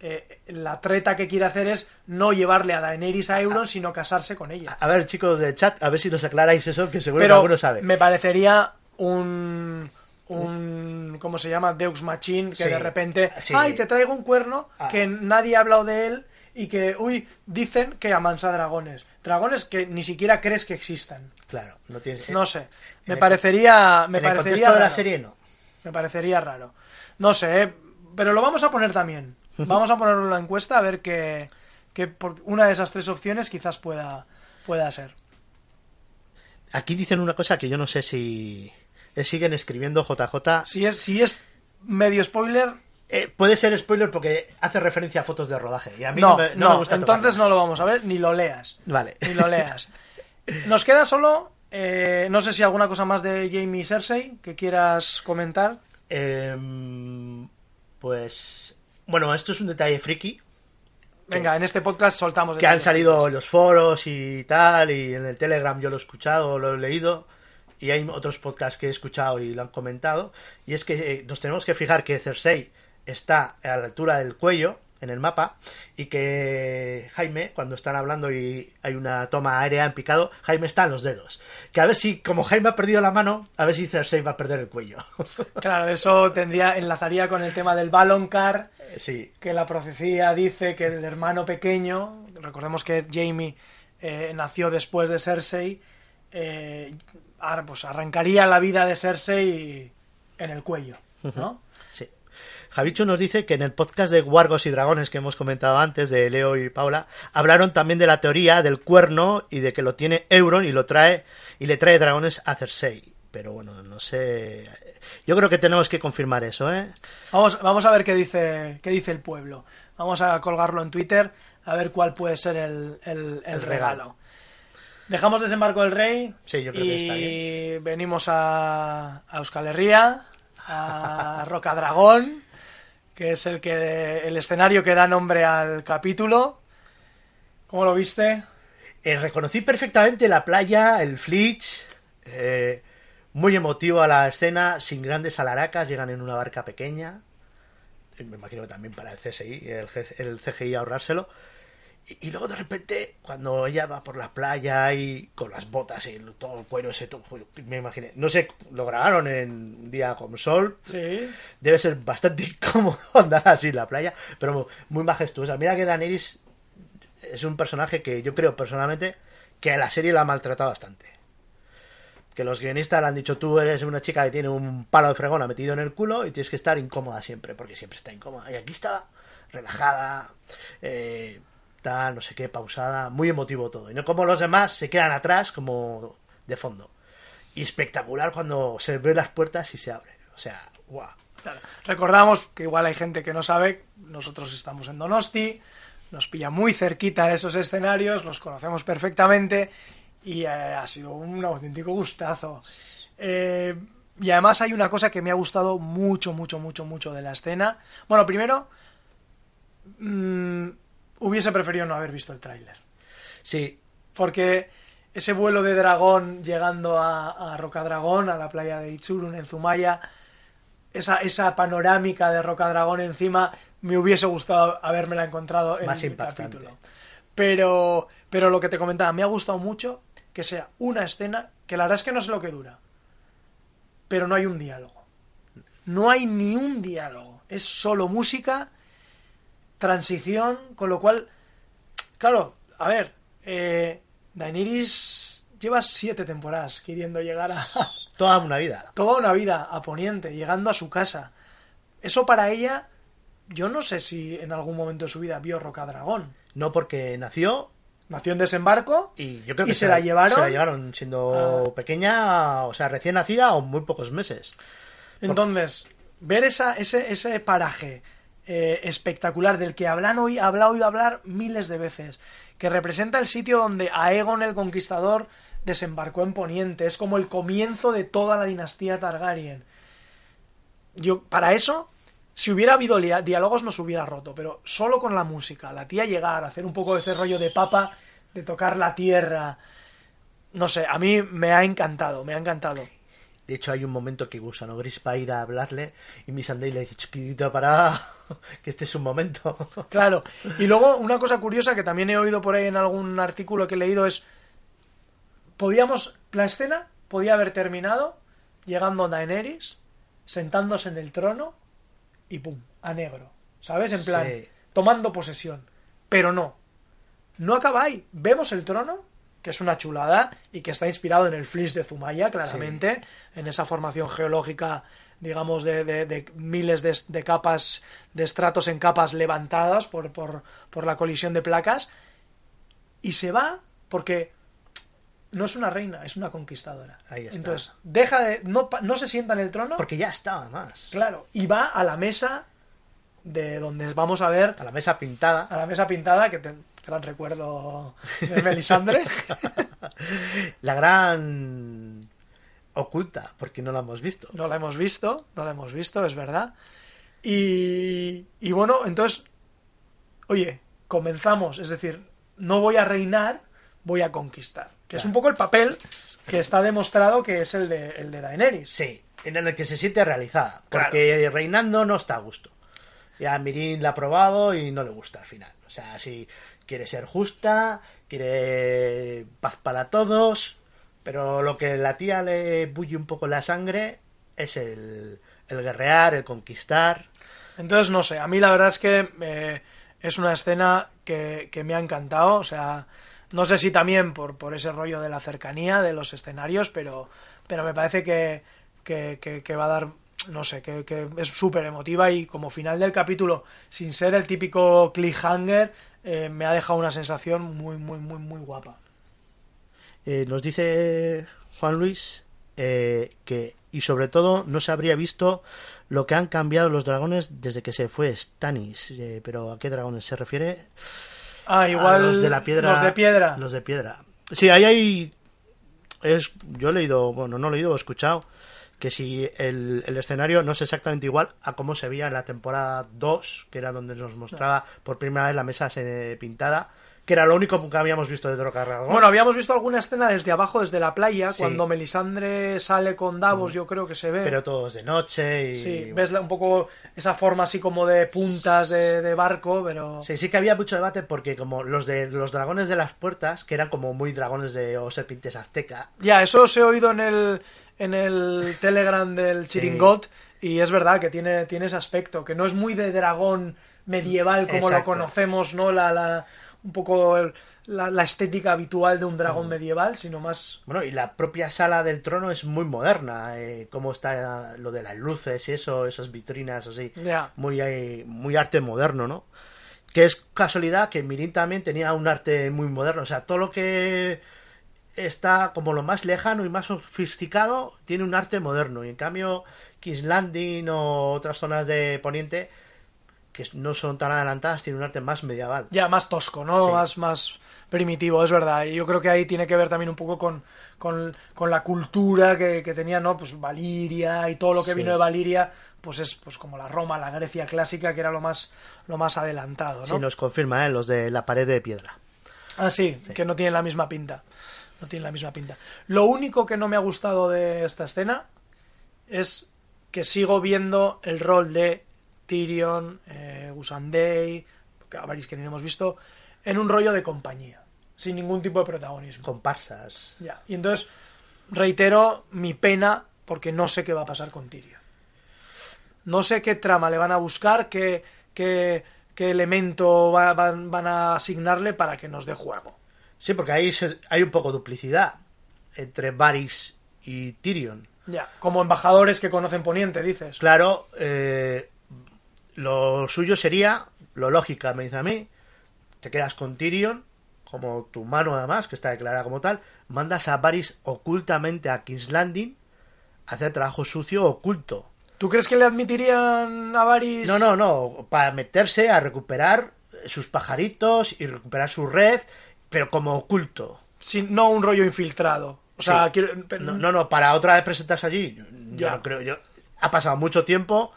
eh, la treta que quiere hacer es no llevarle a Daenerys a Euron, sino casarse con ella. A ver, chicos de chat, a ver si nos aclaráis eso, que seguro que alguno sabe. me parecería un un ¿cómo se llama? Deus Machine que Sí, de repente, sí. ay, te traigo un cuerno Ah. que nadie ha hablado de él y que, uy, dicen que amansa dragones. Dragones que ni siquiera crees que existan. Claro, no tienes... No sé. Me el- parecería me en el parecería contexto de la raro. serie no. Me parecería raro. No sé, ¿eh? pero lo vamos a poner también. Vamos a ponerlo en la encuesta a ver qué, qué- por- una de esas tres opciones quizás pueda, pueda ser. Aquí dicen una cosa que yo no sé si... eh, Siguen escribiendo JJ. Si es, si es medio spoiler. Eh, puede ser spoiler porque hace referencia a fotos de rodaje. Y a mí No, no, me, no no, me gusta entonces no lo vamos a ver, ni lo leas. Vale. Ni lo leas. Nos queda solo, eh, no sé si alguna cosa más de Jamie Cersei que quieras comentar. Em, pues. Bueno, esto es un detalle friki. Venga, en este podcast soltamos. Que han salido los foros y tal. Y en el Telegram yo lo he escuchado, lo he leído. Y hay otros podcasts que he escuchado y lo han comentado. Y es que eh, nos tenemos que fijar que Cersei está a la altura del cuello en el mapa y que Jaime, cuando están hablando y hay una toma aérea en picado, Jaime está en los dedos. Que a ver si, como Jaime ha perdido la mano, a ver si Cersei va a perder el cuello. Claro, eso tendría, enlazaría con el tema del Ballon Car, sí, que la profecía dice que el hermano pequeño, recordemos que Jamie eh, nació después de Cersei, eh, ar- pues arrancaría la vida de Cersei en el cuello, ¿no? sí. Javichu nos dice que en el podcast de Wargos y Dragones que hemos comentado antes, de Leo y Paula, hablaron también de la teoría del cuerno y de que lo tiene Euron y lo trae y le trae dragones a Cersei. Pero bueno, no sé. Yo creo que tenemos que confirmar eso, ¿eh? Vamos, vamos a ver qué dice, qué dice el pueblo. Vamos a colgarlo en Twitter a ver cuál puede ser el, el- el El regalo. regalo. Dejamos desembarco del rey Sí, yo creo y que está bien. venimos a, a Euskal Herria, a Rocadragón, que es el que el escenario que da nombre al capítulo. ¿Cómo lo viste? Eh, reconocí perfectamente la playa, el Flitch. eh, muy emotiva la escena, sin grandes alaracas, llegan en una barca pequeña. Eh, Me imagino que también para el CSI, el, el CGI ahorrárselo. Y, y luego de repente, cuando ella va por la playa y con las botas y todo el cuero ese, todo, me imaginé. No sé, lo grabaron en un día con sol. Sí. Debe ser bastante incómodo andar así en la playa, pero muy majestuosa. Mira que Daenerys es un personaje que yo creo personalmente que a la serie la ha maltratado bastante. Que los guionistas le han dicho tú eres una chica que tiene un palo de fregona metido en el culo y tienes que estar incómoda siempre, porque siempre está incómoda. Y aquí está relajada, eh, tal, no sé qué, pausada, muy emotivo todo. Y no como los demás se quedan atrás como de fondo. Y espectacular cuando se ven las puertas y se abre. O sea, guau. Recordamos que igual hay gente que no sabe, nosotros estamos en Donosti, nos pilla muy cerquita de esos escenarios, los conocemos perfectamente y eh, ha sido un auténtico gustazo. Eh, y además hay una cosa que me ha gustado mucho, mucho, mucho, mucho de la escena. Bueno, primero, mm, hubiese preferido no haber visto el tráiler. Sí, Porque ese vuelo de dragón llegando a, a Rocadragón, a la playa de Ichurun en Zumaya, esa, esa panorámica de Rocadragón encima, me hubiese gustado habérmela encontrado en Más el impactante. capítulo. Pero, pero lo que te comentaba, me ha gustado mucho que sea una escena que la verdad es que no sé lo que dura, pero no hay un diálogo. No hay ni un diálogo. Es solo música, transición, con lo cual, claro, a ver, eh, Daenerys lleva siete temporadas queriendo llegar a toda una vida. toda una vida a Poniente, llegando a su casa. Eso para ella, yo no sé si en algún momento de su vida vio Rocadragón. No porque nació Nació en desembarco y yo creo ¿Y que se la llevaron? Se la llevaron siendo Ah. pequeña, o sea, recién nacida o muy pocos meses. Entonces, ver esa, ese, ese paraje eh, espectacular del que hablan hoy, habla oído hablar miles de veces, que representa el sitio donde Aegon el Conquistador desembarcó en Poniente, es como el comienzo de toda la dinastía Targaryen. Yo, para eso, si hubiera habido diálogos no se hubiera roto, pero solo con la música, la tía llegar, hacer un poco de ese rollo de papa, de tocar la tierra, no sé, a mí me ha encantado, me ha encantado. De hecho, hay un momento que Gusano Gris va a ir a hablarle y Miss Sunday le dice, chiquitito, para, que este es un momento. Claro. Y luego una cosa curiosa que también he oído por ahí en algún artículo que he leído es, podíamos, la escena podía haber terminado llegando Daenerys, sentándose en el trono y pum, a negro. ¿Sabes? En plan, Sí. tomando posesión. Pero no. No acaba ahí. Vemos el trono, que es una chulada y que está inspirado en el Flis de Zumaya, claramente, en esa formación geológica, digamos, de, de- de miles de, de capas, de estratos en capas levantadas por, por, por la colisión de placas. Y se va porque no es una reina, es una conquistadora. Ahí está. Entonces, deja de. No, no se sienta en el trono. Porque ya estaba más. Claro, y va a la mesa de donde vamos a ver A la mesa pintada. a la mesa pintada, que te, gran recuerdo de Melisandre. La gran oculta, porque no la hemos visto. no la hemos visto, no la hemos visto, es verdad. Y, y bueno, entonces, oye, comenzamos, es decir, no voy a reinar, voy a conquistar. Que es un poco el papel que está demostrado que es el de, el de Daenerys. Sí, en el que se siente realizada. Claro. Porque reinando no está a gusto. Ya Mirin la ha probado y no le gusta al final. O sea, si quiere ser justa, quiere paz para todos, pero lo que la tía le bulle un poco la sangre es el, el guerrear, el conquistar. Entonces, no sé, a mí la verdad es que eh, es una escena que, que me ha encantado, o sea, no sé si también por, por ese rollo de la cercanía de los escenarios, pero, pero me parece que, que, que- va a dar, no sé, que es súper emotiva y como final del capítulo, sin ser el típico cliffhanger, eh, me ha dejado una sensación muy, muy, muy, muy guapa. Eh, nos dice Juan Luis eh, que, y sobre todo, no se habría visto lo que han cambiado los dragones desde que se fue Stannis. Pero ¿a qué dragones se refiere? Ah, igual A los de la piedra. Los de piedra. Los de piedra. Sí, ahí hay. Es, yo he leído, bueno, no he leído, he escuchado que si el, el escenario no es exactamente igual a cómo se veía en la temporada 2, que era donde nos mostraba por primera vez la mesa pintada, que era lo único que habíamos visto de Droga Dragón. Bueno, habíamos visto alguna escena desde abajo, desde la playa, Sí. cuando Melisandre sale con Davos, yo creo que se ve. pero todos de noche y. Sí, ves un poco esa forma así como de puntas de, de barco, pero... Sí, sí que había mucho debate porque como los de los dragones de las puertas, que eran como muy dragones de o serpientes azteca, Ya, eso os he oído en el, en el Telegram del Chiringot y es verdad que tiene, tiene ese aspecto, que no es muy de dragón medieval como lo conocemos, ¿no? La, la, un poco el- la, la estética habitual de un dragón Mm. medieval, sino más... Bueno, y la propia sala del trono es muy moderna, eh, cómo está lo de las luces y eso, esas vitrinas así, muy, eh, muy arte moderno, ¿no? Que es casualidad que Mirin también tenía un arte muy moderno, o sea, todo lo que está como lo más lejano y más sofisticado tiene un arte moderno, y en cambio King's Landing o otras zonas de Poniente que no son tan adelantadas tienen un arte más medieval. Ya, más tosco, ¿no? Sí. Más, más primitivo, es verdad. Y yo creo que ahí tiene que ver también un poco con, con, con la cultura que, que tenía, ¿no? Pues Valiria y todo lo que Sí. vino de Valiria, pues es pues como la Roma, la Grecia clásica, que era lo más, lo más adelantado, ¿no? Sí, nos confirma, ¿eh? los de la pared de piedra. Ah, sí, que no tienen la misma pinta. No tienen la misma pinta. Lo único que no me ha gustado de esta escena es que sigo viendo el rol de Tyrion, eh, Gusandei, a Varys que ni hemos visto, en un rollo de compañía, sin ningún tipo de protagonismo. Comparsas. Ya. Y entonces reitero mi pena porque no sé qué va a pasar con Tyrion. No sé qué trama le van a buscar, qué, qué, qué elemento va- van, van a asignarle para que nos dé juego. Sí, porque ahí se- hay un poco de duplicidad entre Varys y Tyrion. Ya, como embajadores que conocen Poniente, dices. Claro, eh, lo suyo sería, lo lógica me dice a mí, te quedas con Tyrion, como tu mano además, que está declarada como tal, mandas a Varys ocultamente a King's Landing a hacer trabajo sucio oculto. ¿Tú crees que le admitirían a Varys? No, no, no, para meterse a recuperar sus pajaritos y recuperar su red, pero como oculto. No un rollo infiltrado. O sea, Sí. quiero- pero- No, no, no, para otra vez presentarse allí, yo Ya. no creo. Yo, ha pasado mucho tiempo.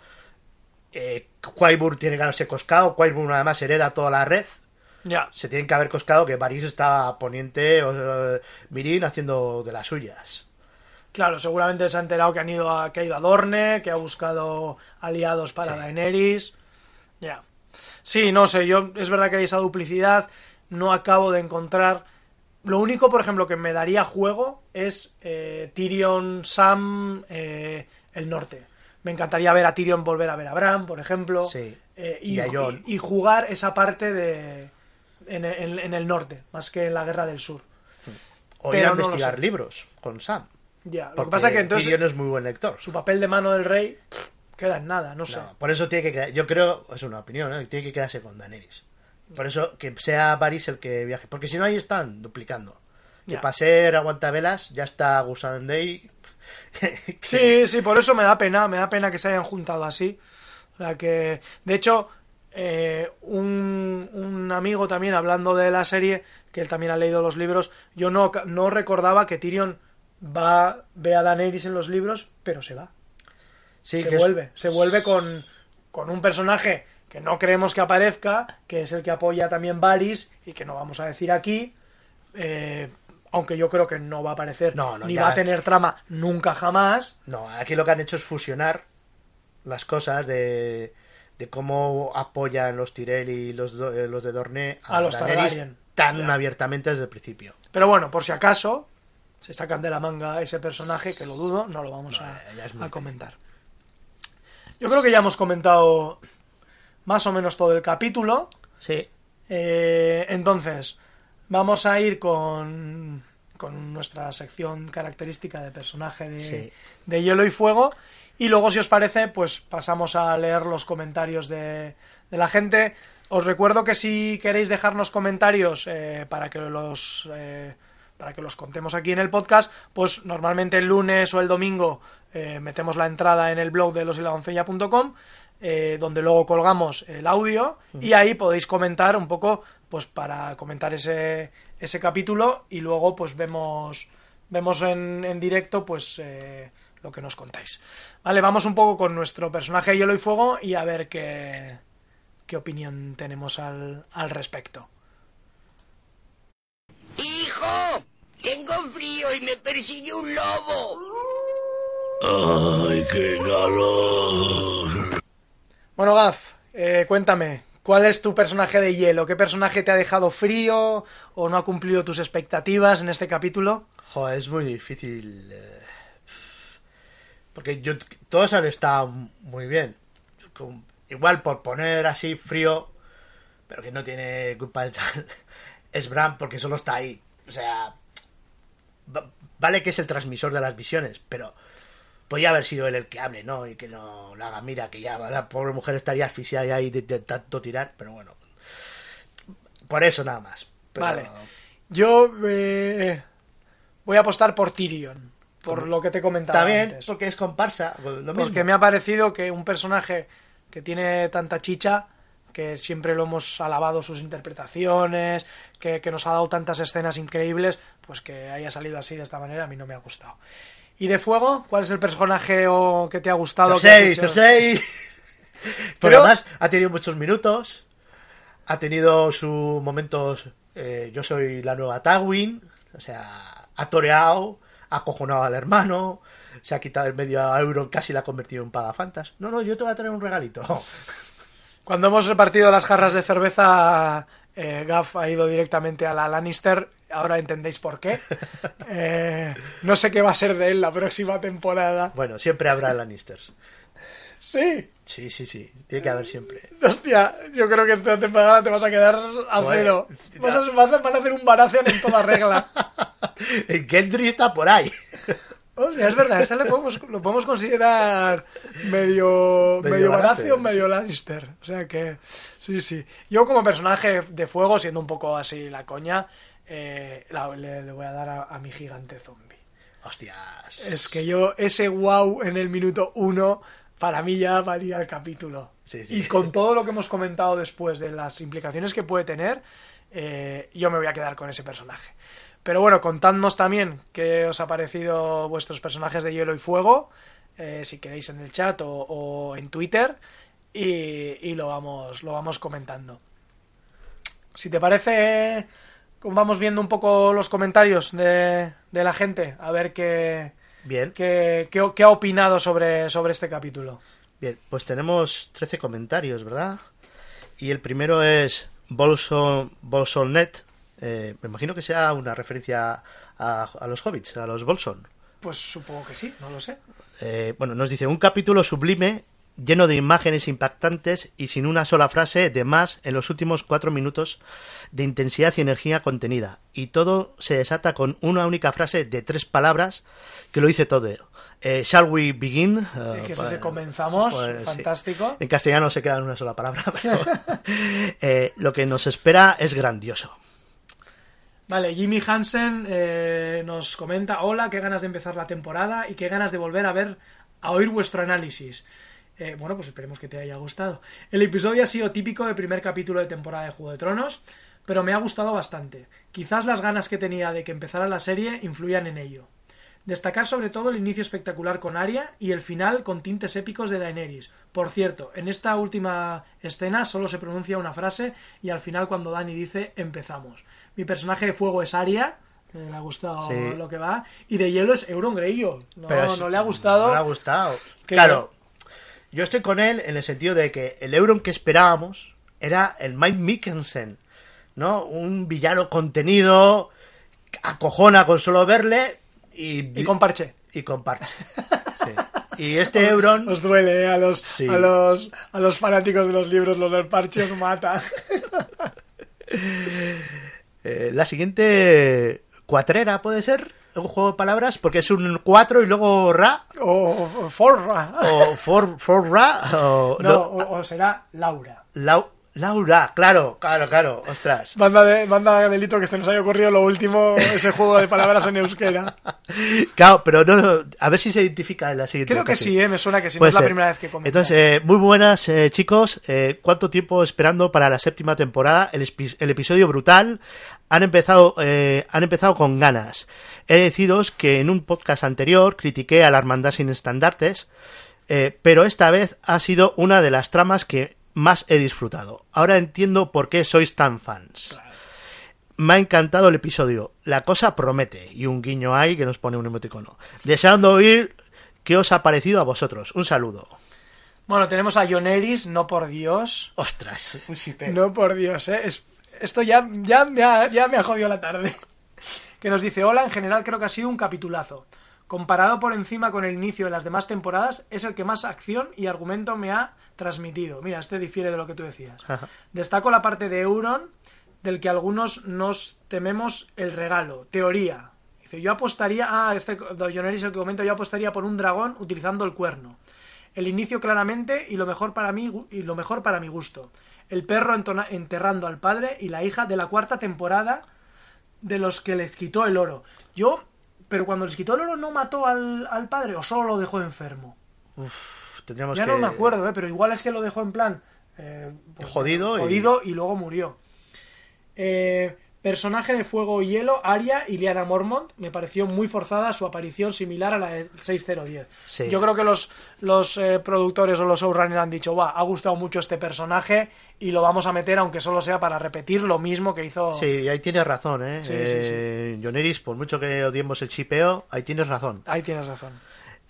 Eh, Quaibur tiene que haberse coscado. Quaibur además hereda toda la red. Ya. Se tienen que haber coscado que Varys está poniente o eh, Mirin haciendo de las suyas. Claro, seguramente se ha enterado que han ido a, que ha ido a Dorne, que ha buscado aliados para Sí. Daenerys. Ya. Sí, no sé, yo es verdad que hay esa duplicidad, no acabo de encontrar. Lo único, por ejemplo, que me daría juego es eh, Tyrion, Sam, eh, el norte. Me encantaría ver a Tyrion volver a ver a Bran, por ejemplo. Sí. Eh, Y jugar esa parte de en, en- en el norte, más que en la guerra del sur. O Pero ir a no investigar libros con Sam. Ya, lo que pasa es que entonces Tyrion es muy buen lector. su papel de mano del rey queda en nada, no sé. No, por eso tiene que quedar, yo creo, es una opinión, ¿eh? tiene que quedarse con Daenerys. Por eso que sea Varys el que viaje, porque si no ahí están duplicando. Que para ser aguantavelas ya está Gusan Day. Sí, sí, por eso me da pena, me da pena que se hayan juntado así. O sea que, de hecho, eh, un, un amigo también hablando de la serie, que él también ha leído los libros, yo no, no recordaba que Tyrion va, ve a Daenerys en los libros, pero se va. Sí, se que es- vuelve, se vuelve con, con un personaje que no creemos que aparezca, que es el que apoya también Varys y que no vamos a decir aquí, eh, aunque yo creo que no va a aparecer No, no, ni ya- va a tener trama nunca jamás. No, aquí lo que han hecho es fusionar las cosas de, de cómo apoyan los Tyrell y los, eh, los de Dorne A los Daenerys Targaryen. tan Ya. abiertamente desde el principio. Pero bueno, por si acaso se sacan de la manga ese personaje, que lo dudo, no lo vamos No, a, a comentar. Yo creo que ya hemos comentado más o menos todo el capítulo. Sí, Eh, entonces, vamos a ir con, con nuestra sección característica de personaje de, Sí. de hielo y fuego. Y luego, si os parece, pues pasamos a leer los comentarios de, de la gente. Os recuerdo que si queréis dejarnos comentarios eh, para que los eh, para que los contemos aquí en el podcast, pues normalmente el lunes o el domingo eh, metemos la entrada en el blog de losiladoncella.com eh, donde luego colgamos el audio y ahí podéis comentar un poco pues para comentar ese, ese capítulo y luego pues vemos vemos en, en directo pues eh, lo que nos contáis vale vamos un poco con nuestro personaje de hielo y fuego y a ver qué qué opinión tenemos al, al respecto ¡Hijo! Tengo frío y me persigue un lobo. ¡Ay, qué calor! Bueno Gaf eh, cuéntame ¿Cuál es tu personaje de hielo? ¿Qué personaje te ha dejado frío o no ha cumplido tus expectativas en este capítulo? Joder, es muy difícil. eh, Porque yo, todos han estado muy bien. Igual por poner así frío, pero que no tiene culpa del chaval, es Bran porque solo está ahí. O sea, va- vale que es el transmisor de las visiones, pero podría haber sido él el que hable, ¿no? Y que no la haga, mira, que ya la pobre mujer estaría asfixiada ahí de, de tanto tirar, pero bueno. Por eso nada más. Pero- Vale. Yo eh, voy a apostar por Tyrion, por lo que te comentaba bien, antes. porque es comparsa. Lo mismo. Porque me ha parecido que un personaje que tiene tanta chicha, que siempre lo hemos alabado sus interpretaciones, que, que nos ha dado tantas escenas increíbles, pues que haya salido así de esta manera a mí no me ha gustado. ¿Y de fuego? ¿Cuál es el personaje o que te ha gustado? Cersei? Cersei. Pero además ha tenido muchos minutos. Ha tenido sus momentos. eh, yo soy la nueva Tywin. O sea, ha toreado. Ha acojonado al hermano. Se ha quitado el medio euro. Casi la ha convertido en pagafantas. No, no, yo te voy a traer un regalito. Cuando hemos repartido las jarras de cerveza, eh, Gaff ha ido directamente a la Lannister. Ahora entendéis por qué. Eh, no sé qué va a ser de él la próxima temporada. Bueno, siempre habrá Lannisters. Sí, Sí, sí, sí. Tiene que haber siempre. hostia, yo creo que esta temporada te vas a quedar a Joder. cero. Vas a, vas a- van a hacer un Baratheon en toda regla. El Gendry está por ahí. Hostia, es verdad, este lo podemos, lo podemos considerar medio, Medio medio, Baratheon, Baratheon, sí. medio Lannister. O sea que, sí, sí. Yo como personaje de fuego, siendo un poco así la coña, eh, la- le, le voy a dar a, a mi gigante zombie. Hostias. Es que yo, ese wow en el minuto uno, para mí ya valía el capítulo. Sí, sí. Y con todo lo que hemos comentado después de las implicaciones que puede tener, eh, yo me voy a quedar con ese personaje. Pero bueno, contadnos también qué os ha parecido vuestros personajes de hielo y fuego, eh, si queréis en el chat o, o en Twitter, y, y lo, vamos, lo vamos comentando. Si te parece, vamos viendo un poco los comentarios de, de la gente, a ver qué, Bien. qué, qué- qué ha opinado sobre, sobre este capítulo. Bien, pues tenemos 13 comentarios, ¿verdad? Y el primero es Bolson, Bolsonnet. Eh, me imagino que sea una referencia a, a los hobbits, a los Bolson. Pues supongo que sí, no lo sé. Eh, bueno, nos dice un capítulo sublime, lleno de imágenes impactantes y sin una sola frase de más en los últimos cuatro minutos de intensidad y energía contenida. Y todo se desata con una única frase de tres palabras que lo dice todo. Eh, shall we begin? Eh, que si pues- se comenzamos, pues, sí. fantástico. En castellano se queda en una sola palabra, pero eh, lo que nos espera es grandioso. Vale, Jimmy Hansen eh, nos comenta, hola, qué ganas de empezar la temporada y qué ganas de volver a ver, a oír vuestro análisis. Eh, bueno, pues esperemos que te haya gustado. El episodio ha sido típico del primer capítulo de temporada de Juego de Tronos, pero me ha gustado bastante. Quizás las ganas que tenía de que empezara la serie influían en ello. Destacar sobre todo el inicio espectacular con Arya y el final con tintes épicos de Daenerys. Por cierto, en esta última escena solo se pronuncia una frase y al final cuando Dani dice empezamos. Mi personaje de fuego es Arya, que le ha gustado Sí. lo que va, y de hielo es Euron Greyjoy. No, Pero es- no le ha gustado. No le ha gustado. que- Claro, yo estoy con él en el sentido de que el Euron que esperábamos era el Mike Mikkelsen, ¿no? Un villano contenido, acojona con solo verle y, Y con parche. y con parche. Sí. Y este Euron... Os duele, ¿eh? a los, Sí. a los a los fanáticos de los libros, los del parche os mata. eh, la siguiente cuatrera puede ser un juego de palabras porque es un cuatro y luego ra o, o Forra. o for, for ra o no, no, o, o será Laura. Lau- Laura, claro, claro, claro, ostras. Banda de, banda de delito que se nos haya ocurrido lo último, ese juego de palabras en euskera. Claro, pero no, no, a ver si se identifica en la siguiente. Creo que sí, ¿eh? me suena que sí, no es la primera vez que comenta. Entonces, eh, muy buenas, eh, chicos. Eh, ¿Cuánto tiempo esperando para la séptima temporada? El episodio brutal. Han empezado, eh, han empezado con ganas. He de deciros que en un podcast anterior critiqué a la Hermandad sin estandartes, eh, pero esta vez ha sido una de las tramas que más he disfrutado. Ahora entiendo por qué sois tan fans. Me ha encantado el episodio. La cosa promete. Y un guiño hay que nos pone un emoticono. Deseando oír qué os ha parecido a vosotros. Un saludo. Bueno, tenemos a Yoneris, no por Dios. Ostras. No por Dios, ¿eh? Es- esto ya, ya, me ha, ya me ha jodido la tarde. Que nos dice, hola, en general creo que ha sido un capitulazo. Comparado por encima con el inicio de las demás temporadas, es el que más acción y argumento me ha transmitido. Mira, este difiere de lo que tú decías. Ajá. Destaco la parte de Euron, del que algunos nos tememos el regalo. Teoría. Dice, yo apostaría... Ah, este Yoneris el que comenta, yo apostaría por un dragón utilizando el cuerno. El inicio claramente y lo mejor para mí y lo mejor para mi gusto. El perro enterrando al padre y la hija de la cuarta temporada de los que les quitó el oro. Yo, pero cuando les quitó el oro no mató al, al padre o solo lo dejó enfermo. Uf, tendríamos Ya que... no me acuerdo, ¿eh? pero igual es que lo dejó en plan eh, pues, Jodido y- jodido y... luego murió. Eh, personaje de fuego y hielo, Arya y Liana Mormont, me pareció muy forzada su aparición similar a la de 6010. Sí. Yo creo que los, los eh, productores o los showrunners han dicho, va, ha gustado mucho este personaje y lo vamos a meter aunque solo sea para repetir lo mismo que hizo... Sí, ahí tienes razón, ¿eh? Sí, eh Yoneris, por mucho que odiemos el chipeo, ahí tienes razón. Ahí tienes razón.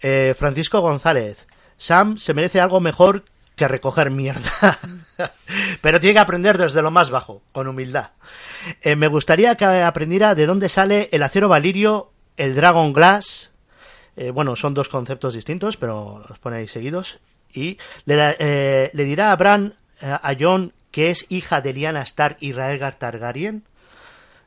Eh, Francisco González. Sam se merece algo mejor que recoger mierda. Pero tiene que aprender desde lo más bajo, con humildad. Eh, me gustaría que aprendiera de dónde sale el acero valirio, el Dragon Glass. Eh, bueno, son dos conceptos distintos, pero los pone ahí seguidos. Y le, eh, dirá a Bran, a Jon, que es hija de Lyanna Stark y Rhaegar Targaryen.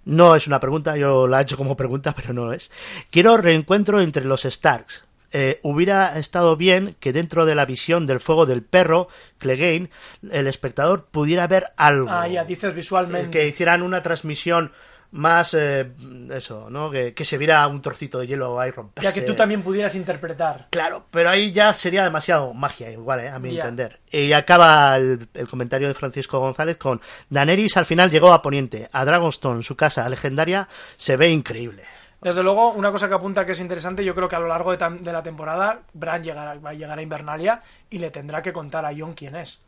No es una pregunta, yo la he hecho como pregunta, pero no es. Quiero reencuentro entre los Starks. Eh, hubiera estado bien que dentro de la visión del fuego del perro, Clegane, el espectador pudiera ver algo. Ah, ya dices visualmente. Que hicieran una transmisión más, eh, eso, ¿no? Que, que se viera un trocito de hielo ahí romperse. Ya que tú también pudieras interpretar. Claro, pero ahí ya sería demasiado magia, igual, ¿eh? a mi entender. Y acaba el, el comentario de Francisco González con Daenerys al final llegó a Poniente, a Dragonstone, su casa legendaria, se ve increíble. Desde luego, una cosa que apunta que es interesante, yo creo que a lo largo de, de la temporada, Bran llegará, va a llegar a Invernalia y le tendrá que contar a Jon quién es.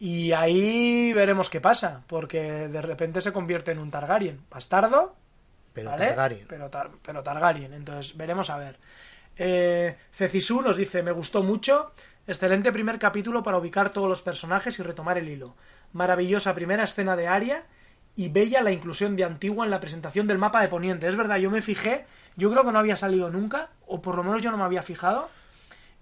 Y ahí veremos qué pasa, porque de repente se convierte en un Targaryen. Bastardo, Pero ¿vale? Targaryen. Pero, Tar- pero Targaryen, entonces veremos a ver. Eh, Cecisu nos dice, me gustó mucho, excelente primer capítulo para ubicar todos los personajes y retomar el hilo. Maravillosa primera escena de Aria y bella la inclusión de Antigua en la presentación del mapa de Poniente. Es verdad, yo me fijé, yo creo que no había salido nunca, o por lo menos yo no me había fijado,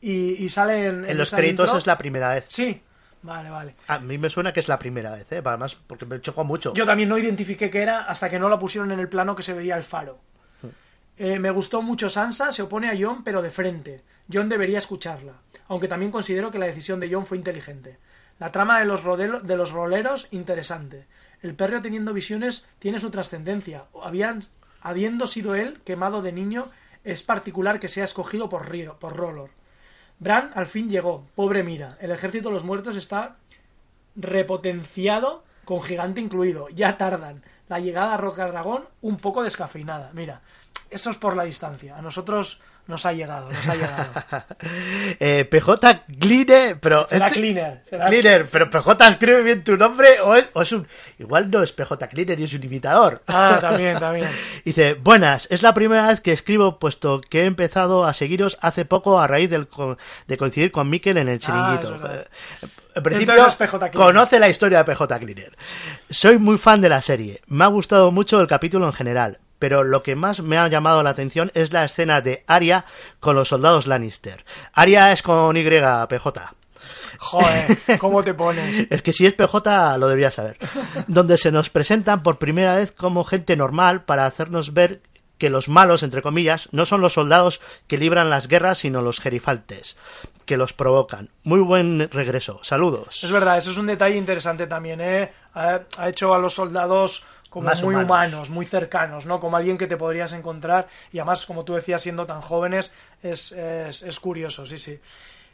y, y sale en, En los créditos intro. es la primera vez. Sí, vale, vale. A mí me suena que es la primera vez, ¿eh? además porque me chocó mucho. Yo también no identifiqué qué era hasta que no la pusieron en el plano que se veía el faro. Eh, me gustó mucho Sansa, se opone a Jon, pero de frente. Jon debería escucharla, aunque también considero que la decisión de Jon fue inteligente. La trama de los, rodelo- de los roleros, interesante. El perro teniendo visiones tiene su trascendencia. Habían, habiendo sido él quemado de niño, es particular que sea escogido por, Río, por Rolor. Bran al fin llegó. Pobre Mira. El ejército de los muertos está repotenciado con gigante incluido. Ya tardan. La llegada a Roca Dragón un poco descafeinada. Mira, eso es por la distancia. A nosotros nos ha llegado, nos ha llegado. Eh, PJ Cleaner, pero. Será este- Cleaner. será- Cleaner, pero PJ escribe bien tu nombre o es, o es un. Igual no es PJ Cleaner y es un imitador. Ah, también, también. Dice, buenas, es la primera vez que escribo puesto que he empezado a seguiros hace poco a raíz del de coincidir con Mikel en el chiringuito. Ah, verdad. Eh, en principio, Entonces conoce la historia de PJ Cleaner. Soy muy fan de la serie. Me ha gustado mucho el capítulo en general. Pero lo que más me ha llamado la atención es la escena de Arya con los soldados Lannister. Arya es con Y, PJ. Joder, ¿cómo te pones? Es que si es PJ lo debería saber. Donde se nos presentan por primera vez como gente normal para hacernos ver que los malos, entre comillas, no son los soldados que libran las guerras, sino los gerifaltes, que los provocan. Muy buen regreso. Saludos. Es verdad, eso es un detalle interesante también, ¿eh? Ha, ha hecho a los soldados como Más muy humanos. humanos. muy cercanos, ¿no? Como alguien que te podrías encontrar y además, como tú decías, siendo tan jóvenes, es, es, es curioso, sí, sí.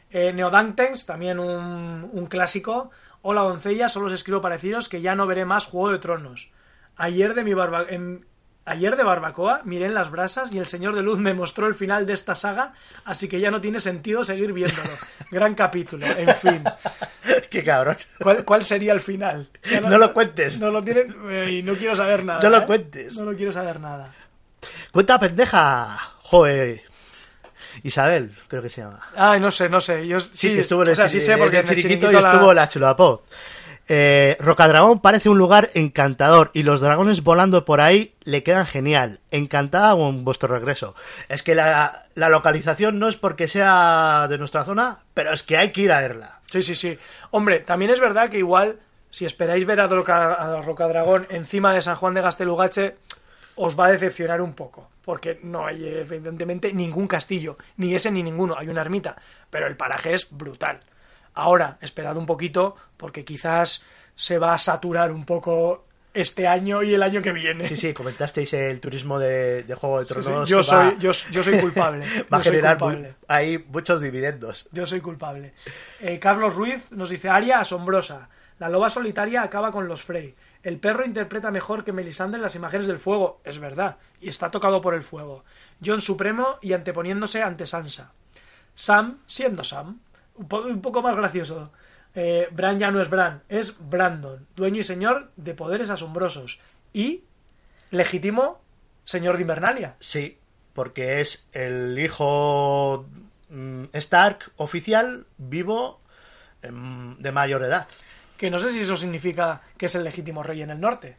Eh, Neodantex, también un, un clásico. Hola, doncella, solo os escribo para deciros que ya no veré más Juego de Tronos. Ayer de mi barba... en- Ayer de barbacoa miré en las brasas y el señor de luz me mostró el final de esta saga, así que ya no tiene sentido seguir viéndolo. Gran capítulo, en fin. Qué cabrón. ¿Cuál, cuál sería el final? No lo cuentes. No lo tienes eh, y no quiero saber nada. No lo ¿eh? cuentes. No lo quiero saber nada. Cuenta pendeja. Joder. Isabel, creo que se llama. Ay, no sé, no sé. Yo Sí, sí, que estuvo en o el, sea, chiri- sí sé porque en el y la- estuvo la chulapó. Eh, Rocadragón parece un lugar encantador y los dragones volando por ahí le quedan genial. Encantada con vuestro regreso. Es que la, localización no es porque sea de nuestra zona, pero es que hay que ir a verla. Sí, sí, sí. Hombre, también es verdad que igual, si esperáis ver a, a Rocadragón encima de San Juan de Gastelugache, os va a decepcionar un poco. Porque no hay, evidentemente, ningún castillo. Ni ese ni ninguno. Hay una ermita. Pero el paraje es brutal. Ahora, esperad un poquito, porque quizás se va a saturar un poco este año y el año que viene. Sí, sí, comentasteis el turismo de, de Juego de Sí, sí. Tronos. Yo, soy, va- yo, yo soy culpable. va a generar muy- culpable. ahí muchos dividendos. Yo soy culpable. Eh, Carlos Ruiz nos dice, Aria asombrosa. La loba solitaria acaba con los Frey. El perro interpreta mejor que Melisandre las imágenes del fuego. Es verdad. Y está tocado por el fuego. John Supremo y anteponiéndose ante Sansa. Sam siendo Sam. Un, po- un poco más gracioso. Eh, Bran ya no es Bran, es Brandon. Dueño y señor de poderes asombrosos. Y legítimo señor de Invernalia. Sí, porque es el hijo mm, Stark oficial, vivo, em, de mayor edad. que no sé si eso significa que es el legítimo rey en el norte.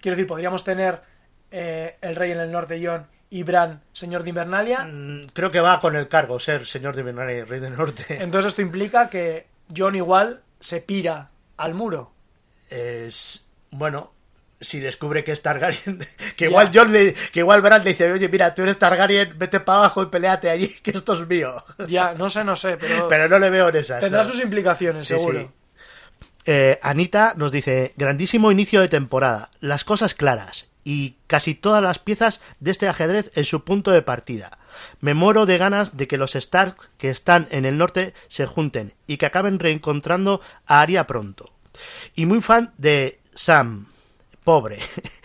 Quiero decir, podríamos tener eh, el rey en el norte, John, y Bran, señor de Invernalia. Mm, Creo que va con el cargo, ser señor de Invernalia y rey del norte. Entonces esto implica que John igual se pira al muro. Es, bueno, si descubre que es Targaryen, que igual John le, que igual Bran le dice, oye, mira, tú eres Targaryen, vete para abajo y peleate allí, que esto es mío. Ya, no sé, no sé, pero, Pero no le veo en esas. tendrá no. sus implicaciones, Sí, seguro. sí. Eh, Anita nos dice, grandísimo inicio de temporada, las cosas claras y casi todas las piezas de este ajedrez en su punto de partida. Me muero de ganas de que los Stark que están en el norte se junten y que acaben reencontrando a Arya pronto. Y muy fan de Sam, pobre.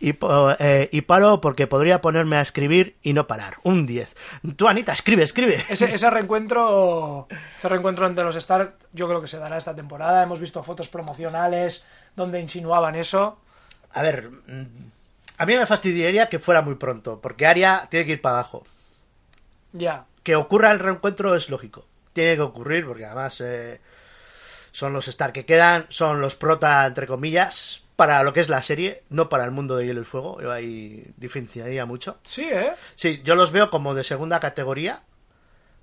eh, y paro porque podría ponerme a escribir y no parar. Un 10. Tú, Anita, escribe, escribe. Ese, ese reencuentro ese reencuentro entre los Stark yo creo que se dará esta temporada. Hemos visto fotos promocionales donde insinuaban eso. A ver, mm, a mí me fastidiaría que fuera muy pronto, porque Aria tiene que ir para abajo. Ya. Que ocurra el reencuentro es lógico. Tiene que ocurrir, porque además eh, son los Stark que quedan, son los prota, entre comillas, para lo que es la serie, no para el mundo de Hielo y Fuego. Yo ahí diferenciaría mucho. Sí, ¿eh? Sí, yo los veo como de segunda categoría,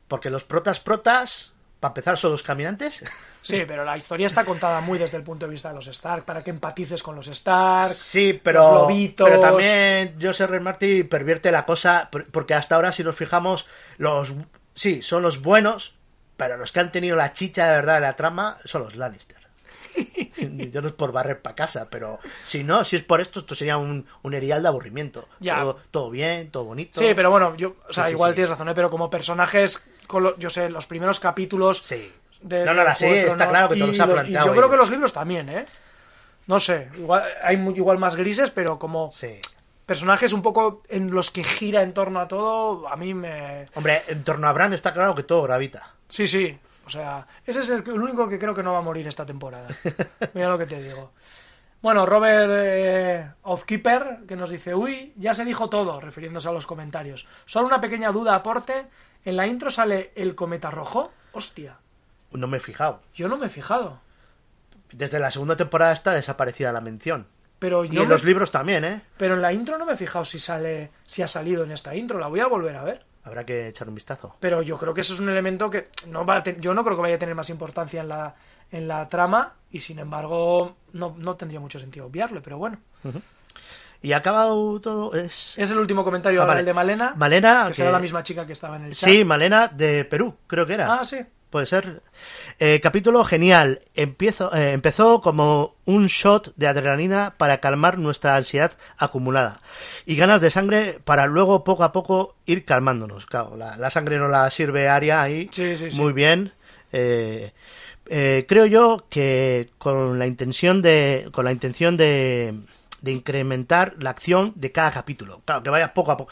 porque los protas protas, para empezar, son los caminantes. Sí, pero la historia está contada muy desde el punto de vista de los Stark, para que empatices con los Stark. Sí, los pero, lobitos. pero también Joseph R. Martin pervierte la cosa, por- porque hasta ahora, si nos fijamos, los sí, son los buenos, pero los que han tenido la chicha de verdad de la trama son los Lannister. Yo no es por barrer para casa, pero si no, si es por esto, esto sería un, un erial de aburrimiento. Ya. Todo, todo bien, todo bonito. Sí, pero bueno, yo, o sea, Sí, igual sí. tienes razón, ¿eh? pero como personajes, con lo- yo sé, los primeros capítulos Sí. de, no, no, la serie está claro que y los ha planteado. yo creo que los libros también, ¿eh? No sé, igual, hay igual más grises, pero como Sí. personajes un poco en los que gira en torno a todo, a mí me... Hombre, en torno a Bran está claro que todo gravita. Sí, sí, o sea, ese es el, el único que creo que no va a morir esta temporada. Mira lo que te digo. Bueno, Robert eh, Oathkeeper, que nos dice, uy, ya se dijo todo, refiriéndose a los comentarios. Solo una pequeña duda aporte. ¿En la intro sale el cometa rojo? Hostia, No me he fijado. yo no me he fijado. Desde la segunda temporada está desaparecida la mención. Pero, Y en me- los libros también, ¿eh? pero en la intro no me he fijado si sale, si ha salido en esta intro. La voy a volver a ver. Habrá que echar un vistazo. Pero yo creo que eso es un elemento que no va a yo no creo que vaya a tener más importancia en la, en la trama y sin embargo no, no tendría mucho sentido obviarlo, pero bueno. Y ha acabado todo. Es... Es el último comentario Ah, ahora vale. el de Malena. Malena, que será la misma chica que estaba en el chat. Sí, Malena de Perú, creo que era. Ah, sí. Puede ser. Eh, capítulo genial. Empiezo, eh, empezó como un shot de adrenalina para calmar nuestra ansiedad acumulada y ganas de sangre para luego poco a poco ir calmándonos. Claro, la, la sangre no la sirve Aria ahí. Sí, sí, sí. Muy bien. Eh, eh, creo yo que con la intención de con la intención de, de incrementar la acción de cada capítulo. Claro, que vaya poco a poco.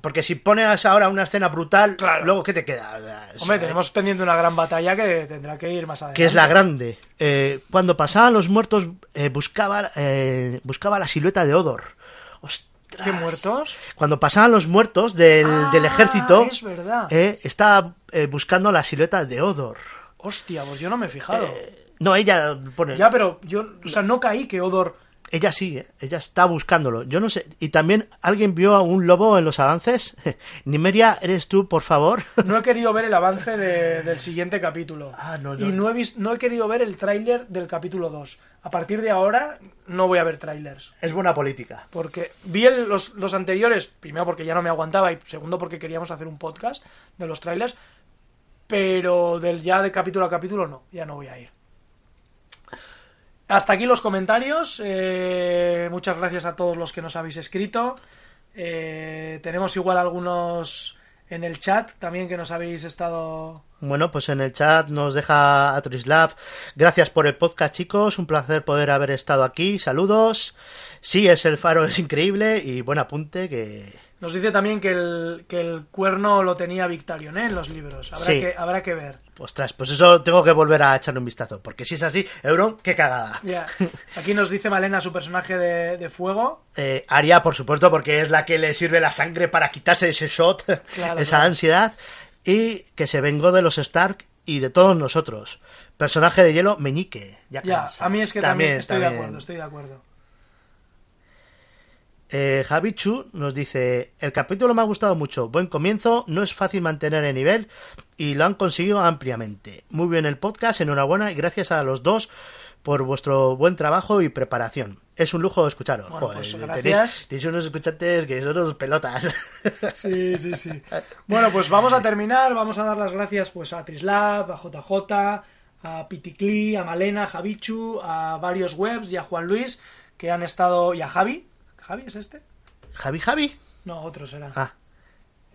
Porque si pones ahora una escena brutal, Claro. luego ¿qué te queda? Hombre, tenemos pendiente una gran batalla que tendrá que ir más adelante. que es la grande. Eh, cuando pasaban los muertos, eh, buscaba, eh, buscaba la silueta de Odor. Ostras. ¿Qué muertos? Cuando pasaban los muertos del, Ah, del ejército, Es verdad. eh, estaba buscando la silueta de Odor. Hostia, pues yo no me he fijado. No, ella pone. ya, pero yo, o sea, no caí que Odor. Ella sí, eh, ella está buscándolo. Yo no sé. Y también alguien vio a un lobo en los avances. Nimeria, ¿eres tú, por favor? No he querido ver el avance de- del siguiente capítulo. Ah, no, no. y no he, vis- no he querido ver el tráiler del capítulo 2. A partir de ahora no voy a ver tráilers. es buena política. Porque vi el- los, los anteriores, primero porque ya no me aguantaba y segundo porque queríamos hacer un podcast de los trailers, pero del ya de capítulo a capítulo no, ya no voy a ir. Hasta aquí los comentarios. eh, muchas gracias a todos los que nos habéis escrito. Eh, tenemos igual algunos en el chat también que nos habéis estado Bueno, pues en el chat nos deja Atrislav. Gracias por el podcast, chicos. Un placer poder haber estado aquí. Saludos. Sí, es el faro, es increíble. Y buen apunte que. Nos dice también que el, que el cuerno lo tenía Victarion ¿eh? en los libros. Habrá, Sí. que, habrá que ver. Ostras, pues eso tengo que volver a echarle un vistazo. Porque si es así, Euron, qué cagada. Aquí nos dice Malena su personaje de, de fuego. Eh, Aria, por supuesto, porque es la que le sirve la sangre para quitarse ese shot, Claro, esa claro. ansiedad. Y que se vengó de los Stark y de todos nosotros. Personaje de hielo, Meñique. Ya, a mí es que también, estoy de también. acuerdo, estoy de acuerdo. Eh, Javichu nos dice, el capítulo me ha gustado mucho, buen comienzo, no es fácil mantener el nivel y lo han conseguido ampliamente. Muy bien el podcast, enhorabuena y gracias a los dos por vuestro buen trabajo y preparación. Es un lujo escucharos. Bueno, Joder, pues, tenéis, gracias. tenéis unos escuchantes que son unos pelotas. Sí, sí, sí. Bueno, pues vamos a terminar. Vamos a dar las gracias pues a Trislab, a JJ, a Piticli, a Malena, a Javichu, a varios webs y a Juan Luis que han estado. y a Javi. ¿Javi es este? Javi, Javi. No, otro será. Ah.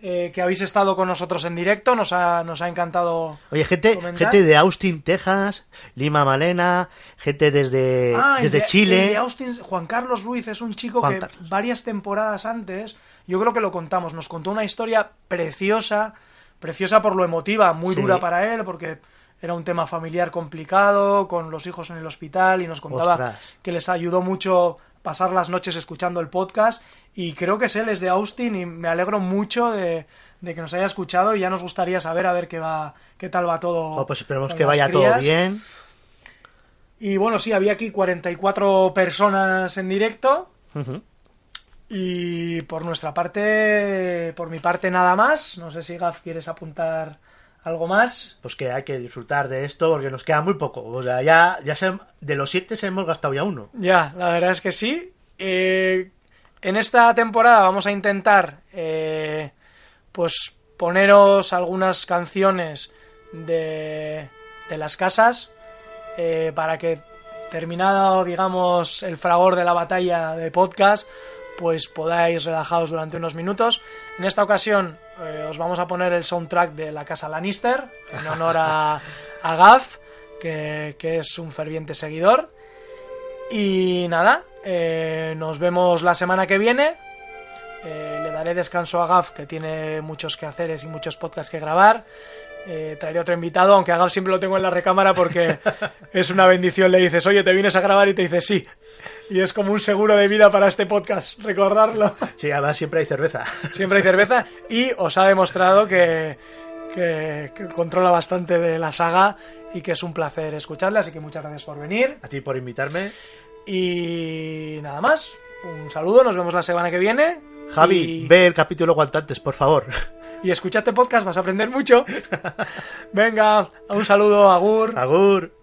Eh, que habéis estado con nosotros en directo. Nos ha, nos ha encantado. Oye, gente, ¿Comentar? gente de Austin, Texas, Lima Malena, gente desde, Ah, desde de- Chile. de Austin, Juan Carlos Ruiz es un chico Juan que Carlos. varias temporadas antes, yo creo que lo contamos, nos contó una historia preciosa, preciosa por lo emotiva, muy Sí. dura para él, porque era un tema familiar complicado, con los hijos en el hospital, y nos contaba Ostras. que les ayudó mucho pasar las noches escuchando el podcast, y creo que es él, es de Austin, y me alegro mucho de, de que nos haya escuchado, y ya nos gustaría saber a ver qué va, qué tal va todo. Pues esperemos que vaya todo bien. Y bueno, sí, había aquí 44 personas en directo. Y por nuestra parte, por mi parte nada más. No sé si Gaf quieres apuntar algo más. pues que hay que disfrutar de esto porque nos queda muy poco. O sea, ya, ya se, de los siete se hemos gastado ya uno. Ya, la verdad es que sí. Eh, en esta temporada vamos a intentar, eh, pues, poneros algunas canciones de, de las casas eh, para que terminado, digamos, el fragor de la batalla de podcast, pues podáis relajaros durante unos minutos. En esta ocasión eh, os vamos a poner el soundtrack de la casa Lannister, en honor a, a Gav, que, es un ferviente seguidor. Y nada, eh, nos vemos la semana que viene. Eh, le daré descanso a Gav, que tiene muchos quehaceres y muchos podcasts que grabar. Eh, traeré otro invitado, aunque a Gav siempre lo tengo en la recámara porque es una bendición. Le dices, oye, ¿te vienes a grabar? Y te dice, sí. Y es como un seguro de vida para este podcast, recordarlo. Sí, además siempre hay cerveza. Siempre hay cerveza y os ha demostrado que, que- que controla bastante de la saga y que es un placer escucharle, así que muchas gracias por venir. A ti por invitarme. Y nada más, un saludo, nos vemos la semana que viene. Javi, y, ve el capítulo cuanto antes, por favor. y escucha este podcast, vas a aprender mucho. Venga, un saludo, Agur. Agur.